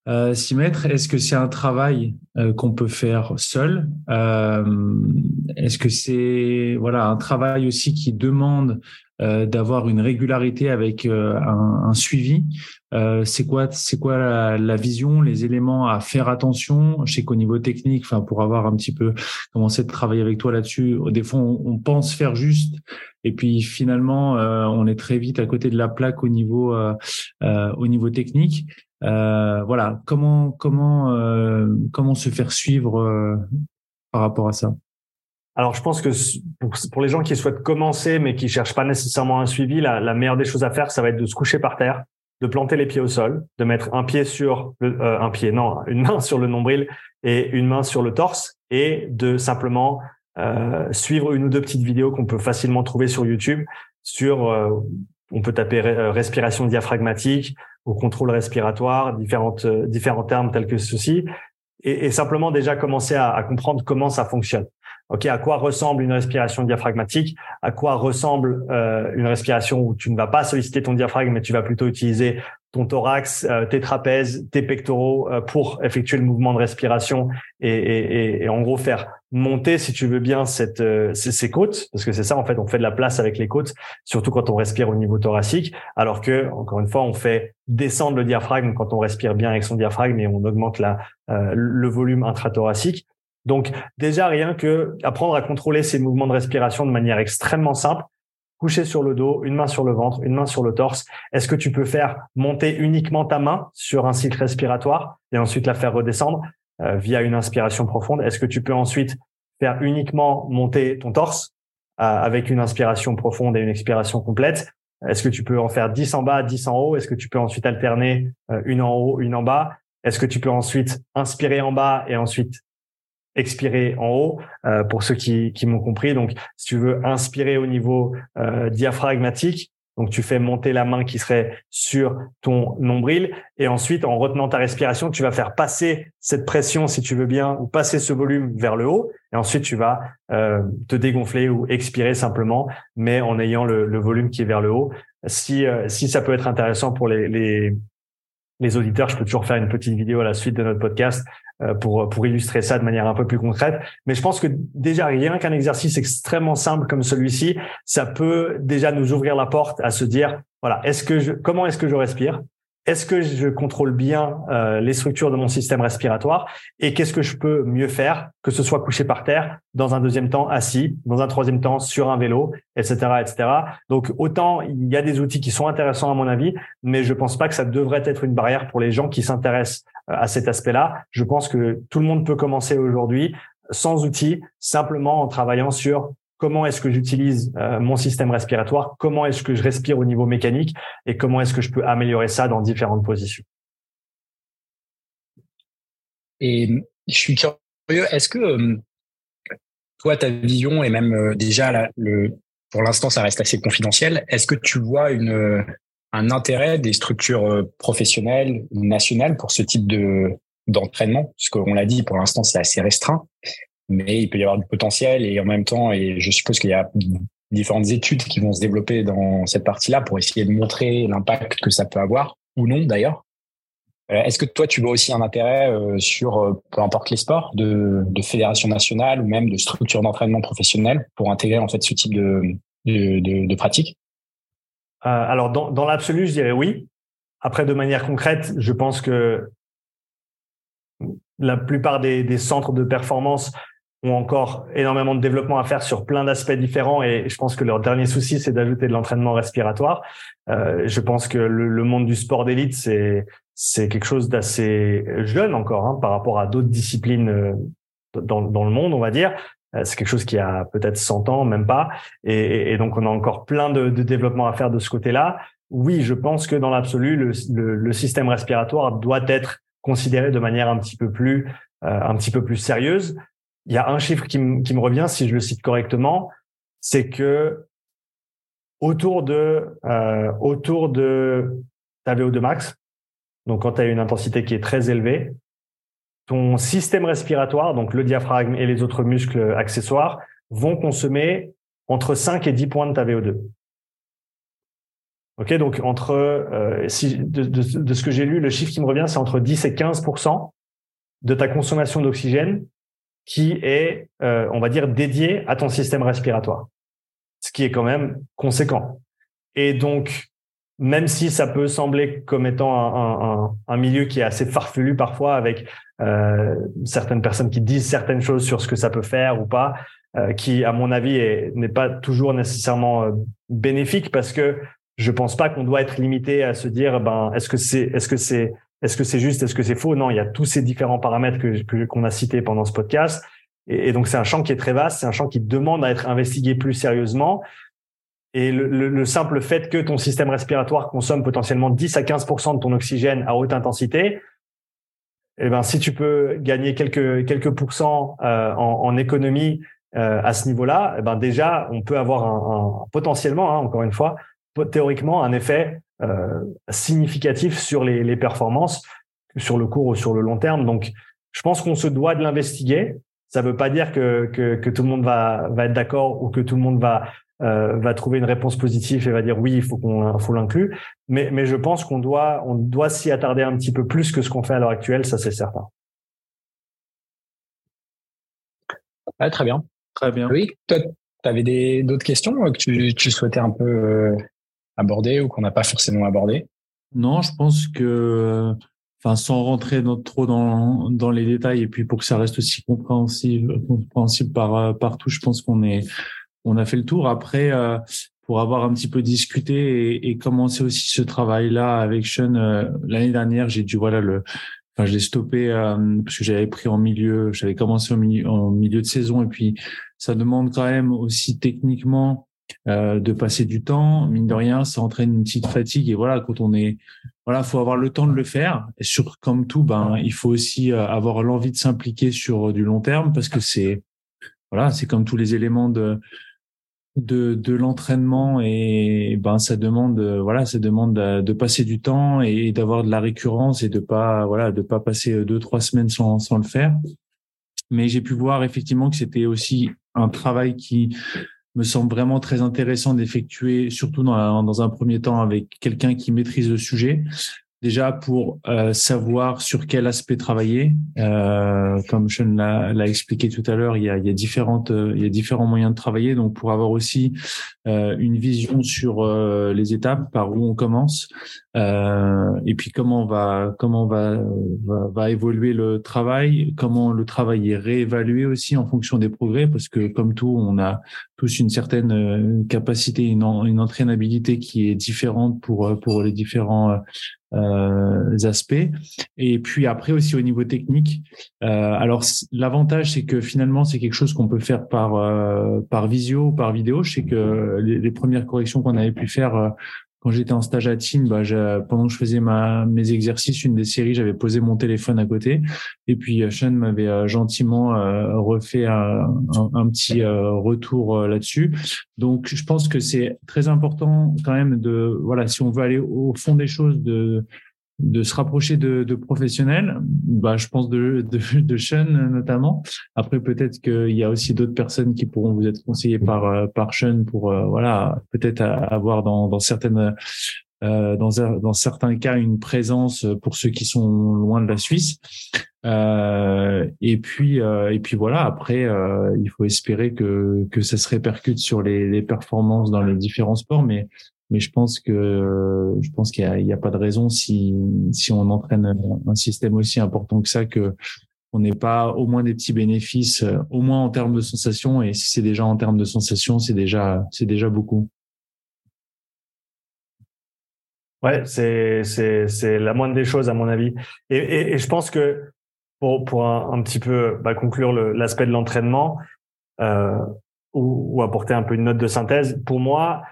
euh, s'y mettre? Est-ce que c'est un travail euh, qu'on peut faire seul? Est-ce que c'est voilà un travail aussi qui demande d'avoir une régularité avec un, un, suivi. Euh, c'est quoi, c'est quoi la, vision, les éléments à faire attention? Je sais qu'au niveau technique, enfin pour avoir un petit peu commencé de travailler avec toi là-dessus, des fois on, pense faire juste, et puis finalement euh, on est très vite à côté de la plaque au niveau euh, euh au niveau technique. Euh, voilà, comment comment comment se faire suivre par rapport à ça? Alors, je pense que pour, les gens qui souhaitent commencer, mais qui cherchent pas nécessairement un suivi, la, meilleure des choses à faire, ça va être de se coucher par terre, de planter les pieds au sol, de mettre un pied sur le, euh, un pied, non, (laughs) une main sur le nombril et une main sur le torse, et de simplement euh, suivre une ou deux petites vidéos qu'on peut facilement trouver sur YouTube sur, euh, on peut taper respiration diaphragmatique ou contrôle respiratoire, différentes différents termes tels que ceci, et, et simplement déjà commencer à comprendre comment ça fonctionne. Ok, à quoi ressemble une respiration diaphragmatique? À quoi ressemble euh, une respiration où tu ne vas pas solliciter ton diaphragme, mais tu vas plutôt utiliser ton thorax, euh, tes trapèzes, tes pectoraux euh, pour effectuer le mouvement de respiration et, en gros faire monter, si tu veux bien, cette, ces, ces, côtes, parce que c'est ça en fait, on fait de la place avec les côtes, surtout quand on respire au niveau thoracique, alors que encore une fois, on fait descendre le diaphragme quand on respire bien avec son diaphragme et on augmente la, le volume intrathoracique. Donc déjà rien que apprendre à contrôler ces mouvements de respiration de manière extrêmement simple. Coucher sur le dos, une main sur le ventre, une main sur le torse. Est-ce que tu peux faire monter uniquement ta main sur un cycle respiratoire et ensuite la faire redescendre euh, via une inspiration profonde? Est-ce que tu peux ensuite faire uniquement monter ton torse euh, avec une inspiration profonde et une expiration complète? Est-ce que tu peux en faire 10 en bas, 10 en haut? Est-ce que tu peux ensuite alterner euh, une en haut, une en bas? Est-ce que tu peux ensuite inspirer en bas et ensuite expirer en haut euh, pour ceux qui, m'ont compris. Donc, si tu veux inspirer au niveau euh, diaphragmatique, donc tu fais monter la main qui serait sur ton nombril et ensuite en retenant ta respiration, tu vas faire passer cette pression, si tu veux bien, ou passer ce volume vers le haut et ensuite tu vas euh, te dégonfler ou expirer simplement, mais en ayant le, volume qui est vers le haut. Si, ça peut être intéressant pour les, les auditeurs, je peux toujours faire une petite vidéo à la suite de notre podcast euh, pour, pour illustrer ça de manière un peu plus concrète. Mais je pense que déjà, rien qu'un exercice extrêmement simple comme celui-ci, ça peut déjà nous ouvrir la porte à se dire, voilà, est-ce que je, comment est-ce que je respire? Est-ce que je contrôle bien euh, les structures de mon système respiratoire et qu'est-ce que je peux mieux faire, que ce soit couché par terre, dans un deuxième temps assis, dans un troisième temps sur un vélo, etc., etc. Donc autant il y a des outils qui sont intéressants à mon avis, mais je pense pas que ça devrait être une barrière pour les gens qui s'intéressent euh, à cet aspect-là. Je pense que tout le monde peut commencer aujourd'hui sans outils, simplement en travaillant sur comment est-ce que j'utilise euh, mon système respiratoire, comment est-ce que je respire au niveau mécanique et comment est-ce que je peux améliorer ça dans différentes positions. Et je suis curieux, est-ce que euh, toi, ta vision et même euh, déjà pour l'instant, ça reste assez confidentiel. Est-ce que tu vois un intérêt des structures professionnelles nationales pour ce type de d'entraînement? Parce qu'on l'a dit, pour l'instant, c'est assez restreint mais il peut y avoir du potentiel et en même temps, et je suppose qu'il y a différentes études qui vont se développer dans cette partie-là pour essayer de montrer l'impact que ça peut avoir ou non d'ailleurs. Euh, est-ce que toi, tu vois aussi un intérêt euh, sur, euh, peu importe les sports, de, fédération nationale ou même de structure d'entraînement professionnelle pour intégrer en fait ce type de, pratique? Alors, dans, l'absolu, je dirais oui. Après, de manière concrète, je pense que la plupart des centres de performance ont encore énormément de développement à faire sur plein d'aspects différents et je pense que leur dernier souci c'est d'ajouter de l'entraînement respiratoire. Euh, je pense que le, le monde du sport d'élite c'est c'est quelque chose d'assez jeune encore hein, par rapport à d'autres disciplines euh, dans, dans le monde on va dire. Euh, c'est quelque chose qui a peut-être 100 ans, même pas. Et, et, donc, on a encore plein de, de développement à faire de ce côté-là. Oui, je pense que dans l'absolu, le, le, le, système respiratoire doit être considéré de manière un petit peu plus, euh, un petit peu plus sérieuse il y a un chiffre qui, me revient, si je le cite correctement, c'est que autour de euh, ta VO2 max, donc quand tu as une intensité qui est très élevée, ton système respiratoire, donc le diaphragme et les autres muscles accessoires, vont consommer entre 5 et 10 points de ta VO2. Ok, donc entre euh, si, de, ce que j'ai lu, le chiffre qui me revient, c'est entre 10 et 15% de ta consommation d'oxygène qui est, euh, on va dire, dédié à ton système respiratoire, ce qui est quand même conséquent. Et donc, même si ça peut sembler comme étant un, un, un milieu qui est assez farfelu parfois, avec euh, certaines personnes qui disent certaines choses sur ce que ça peut faire ou pas, euh, qui, à mon avis, n'est pas toujours nécessairement euh, bénéfique parce que je pense pas qu'on doit être limité à se dire, ben, est-ce que c'est, est-ce que c'est, est-ce que c'est juste, est-ce que c'est faux? Non, il y a tous ces différents paramètres que qu'on a cités pendant ce podcast. Et, donc c'est un champ qui est très vaste, c'est un champ qui demande à être investigué plus sérieusement. Et le, le, le, simple fait que ton système respiratoire consomme potentiellement 10 à 15% de ton oxygène à haute intensité, eh ben si tu peux gagner quelques quelques pourcents euh, en, en, économie euh, à ce niveau-là, eh ben déjà on peut avoir un, un potentiellement, hein, encore une fois, théoriquement un effet significatif sur les, les, performances sur le court ou sur le long terme. Donc, je pense qu'on se doit de l'investiguer. Ça ne veut pas dire que, que, que, tout le monde va, va être d'accord ou que tout le monde va, euh, va trouver une réponse positive et va dire oui, il faut qu'on faut l'inclure. Mais, mais je pense qu'on doit, on doit s'y attarder un petit peu plus que ce qu'on fait à l'heure actuelle, ça c'est certain. très bien. Très bien. Oui, toi, tu avais d'autres questions que tu, tu, souhaitais un peu euh, aborder ou qu'on n'a pas forcément abordé? Non, je pense que, enfin, sans rentrer trop dans, dans les détails et puis pour que ça reste aussi compréhensible, compréhensible par partout, je pense qu'on est, on a fait le tour. Après, euh, pour avoir un petit peu discuté et, et commencer aussi ce travail-là avec Sean euh, l'année dernière, j'ai dû voilà le Enfin, je l'ai stoppé euh, parce que j'avais pris en milieu, j'avais commencé en milieu, en milieu de saison et puis ça demande quand même aussi techniquement euh, de passer du temps. Mine de rien, ça entraîne une petite fatigue. Et voilà, quand on est, voilà, faut avoir le temps de le faire. Et sur comme tout, ben, il faut aussi euh, avoir l'envie de s'impliquer sur du long terme parce que c'est, voilà, c'est comme tous les éléments de de, de l'entraînement et ben ça demande voilà ça demande de passer du temps et d'avoir de la récurrence et de pas voilà de pas passer deux trois semaines sans sans le faire mais j'ai pu voir effectivement que c'était aussi un travail qui me semble vraiment très intéressant d'effectuer, surtout dans, dans un premier temps avec quelqu'un qui maîtrise le sujet, déjà pour euh, savoir sur quel aspect travailler. Euh, comme Sean l'a expliqué tout à l'heure, il y a, il différentes, euh, il y a différents moyens de travailler. Donc pour avoir aussi une vision sur les étapes, par où on commence, et puis comment va comment va, va évoluer le travail, comment le travail est réévalué aussi en fonction des progrès, parce que comme tout, on a tous une certaine capacité, une, entraînabilité qui est différente pour pour les différents euh, aspects. Et puis après aussi au niveau technique. Euh, alors l'avantage c'est que finalement c'est quelque chose qu'on peut faire par euh, par visio par vidéo. Je sais que les, premières corrections qu'on avait pu faire euh, quand j'étais en stage à Teen, bah, pendant que je faisais ma, mes exercices, une des séries, j'avais posé mon téléphone à côté. Et puis euh, Sean m'avait euh, gentiment euh, refait un, petit retour là-dessus. Donc je pense que c'est très important quand même de, voilà, si on veut aller au fond des choses, de de se rapprocher de, de, professionnels, bah, je pense de, de, de Sean notamment. Après, peut-être qu'il y a aussi d'autres personnes qui pourront vous être conseillées par, euh, par Sean pour, euh, voilà, peut-être avoir dans, dans certaines, euh, dans, dans certains cas une présence pour ceux qui sont loin de la Suisse. Euh, et puis, et puis voilà. Après, il faut espérer que que ça se répercute sur les, les performances dans les différents sports, mais mais je pense que je pense qu'il n'y a, a, pas de raison si si on entraîne un système aussi important que ça que on n'ait pas au moins des petits bénéfices, au moins en termes de sensations. Et si c'est déjà en termes de sensations, c'est déjà c'est déjà beaucoup. Ouais, c'est c'est c'est la moindre des choses à mon avis. Et, et, et je pense que pour pour un, un petit peu bah, conclure l'aspect de l'entraînement euh, ou, ou apporter un peu une note de synthèse, pour moi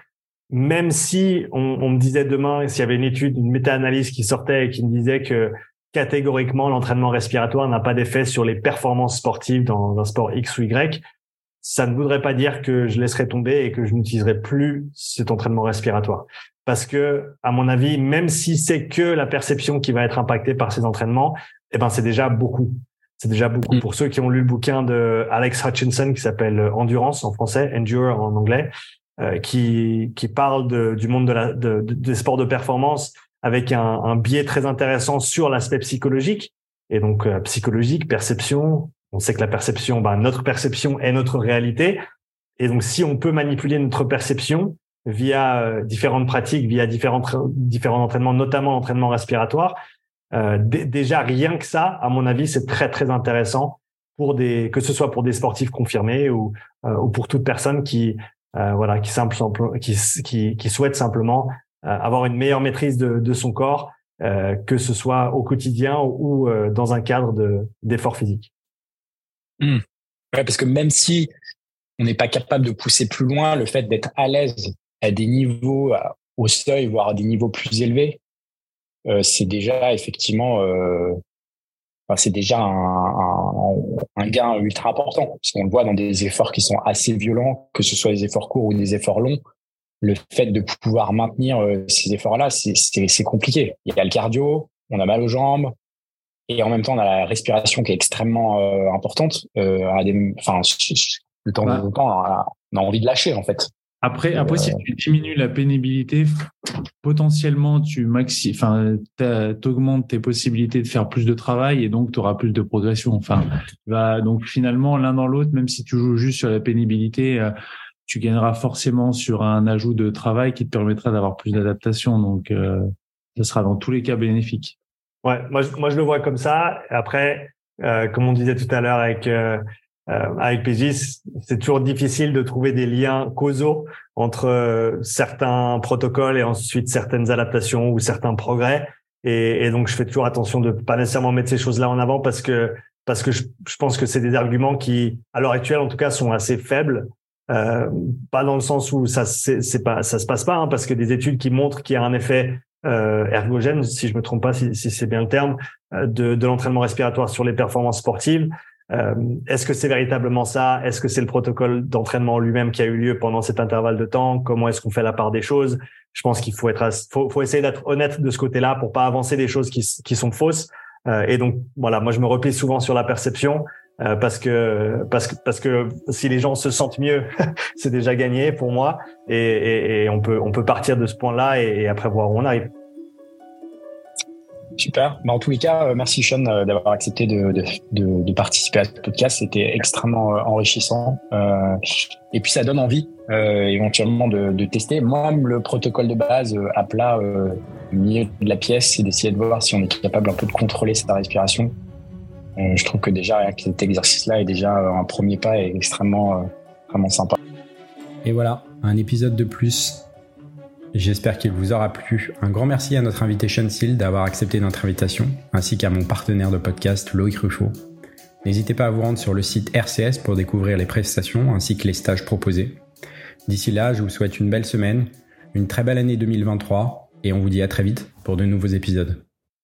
même si on, on me disait demain, s'il y avait une étude, une méta-analyse qui sortait et qui me disait que catégoriquement l'entraînement respiratoire n'a pas d'effet sur les performances sportives dans un sport X ou Y, ça ne voudrait pas dire que je laisserai tomber et que je n'utiliserai plus cet entraînement respiratoire. Parce que, à mon avis, même si c'est que la perception qui va être impactée par ces entraînements, eh ben, c'est déjà beaucoup. c'est déjà beaucoup. Mm. Pour ceux qui ont lu le bouquin de Alex Hutchinson qui s'appelle Endurance en français, Endure en anglais, qui, qui parle de, du monde de la, de, des sports de performance avec un, un biais très intéressant sur l'aspect psychologique. Et donc, euh, psychologique, perception. On sait que la perception, bah, notre perception est notre réalité. Et donc, si on peut manipuler notre perception via euh, différentes pratiques, via différents, différents entraînements, notamment l'entraînement respiratoire, euh, déjà rien que ça, à mon avis, c'est très très intéressant pour des que ce soit pour des sportifs confirmés ou, euh, ou pour toute personne qui voilà qui qui, qui, qui souhaite simplement avoir une meilleure maîtrise de, de son corps, que ce soit au quotidien ou, dans un cadre de d'effort physique. Mmh. Ouais, parce que même si on n'est pas capable de pousser plus loin, le fait d'être à l'aise à des niveaux au seuil, voire à des niveaux plus élevés, euh, c'est déjà effectivement, euh, c'est déjà un, un, gain ultra important. Parce qu'on le voit dans des efforts qui sont assez violents, que ce soit des efforts courts ou des efforts longs. Le fait de pouvoir maintenir euh, ces efforts-là, c'est compliqué. Il y a le cardio, on a mal aux jambes, et en même temps, on a la respiration qui est extrêmement importante. à des, enfin, le temps, de temps, on a envie de lâcher en fait. Après, après si tu diminues la pénibilité, potentiellement, tu maxi, enfin, augmentes tes possibilités de faire plus de travail et donc tu auras plus de progression. Enfin, va donc finalement l'un dans l'autre, même si tu joues juste sur la pénibilité, euh, tu gagneras forcément sur un ajout de travail qui te permettra d'avoir plus d'adaptation. Donc, euh, ça sera dans tous les cas bénéfique. Ouais, moi, moi je le vois comme ça. Après, euh, comme on disait tout à l'heure avec euh, euh, avec PGIS, c'est toujours difficile de trouver des liens causaux entre euh, certains protocoles et ensuite certaines adaptations ou certains progrès. Et, donc, je fais toujours attention de pas nécessairement mettre ces choses-là en avant parce que parce que je, pense que c'est des arguments qui, à l'heure actuelle en tout cas, sont assez faibles. Euh, pas dans le sens où ça c'est pas ça se passe pas, hein, parce que des études qui montrent qu'il y a un effet euh, ergogène, si je me trompe pas, si, c'est bien le terme, euh, de l'entraînement respiratoire sur les performances sportives. Euh, est-ce que c'est véritablement ça? Est-ce que c'est le protocole d'entraînement lui-même qui a eu lieu pendant cet intervalle de temps? Comment est-ce qu'on fait la part des choses? Je pense qu'il faut être, faut, faut essayer d'être honnête de ce côté-là pour pas avancer des choses qui, qui sont fausses. Euh, et donc voilà, moi je me replie souvent sur la perception euh, parce que parce que parce que si les gens se sentent mieux, (laughs) c'est déjà gagné pour moi. Et, et, et, on peut on peut partir de ce point-là et, et après voir où on arrive. Super. Bah, en tous les cas, euh, merci Sean euh, d'avoir accepté de, participer à ce podcast. C'était extrêmement euh, enrichissant. Et puis ça donne envie éventuellement de, tester. Moi, le protocole de base à plat au milieu de la pièce, c'est d'essayer de voir si on est capable un peu de contrôler sa respiration. je trouve que déjà cet exercice-là est déjà un premier pas et extrêmement, vraiment sympa. Et voilà, un épisode de plus J'espère qu'il vous aura plu. Un grand merci à notre invité Sean Seal d'avoir accepté notre invitation, ainsi qu'à mon partenaire de podcast Loïc Ruffo. N'hésitez pas à vous rendre sur le site RCS pour découvrir les prestations ainsi que les stages proposés. D'ici là, je vous souhaite une belle semaine, une très belle année 2023 et on vous dit à très vite pour de nouveaux épisodes.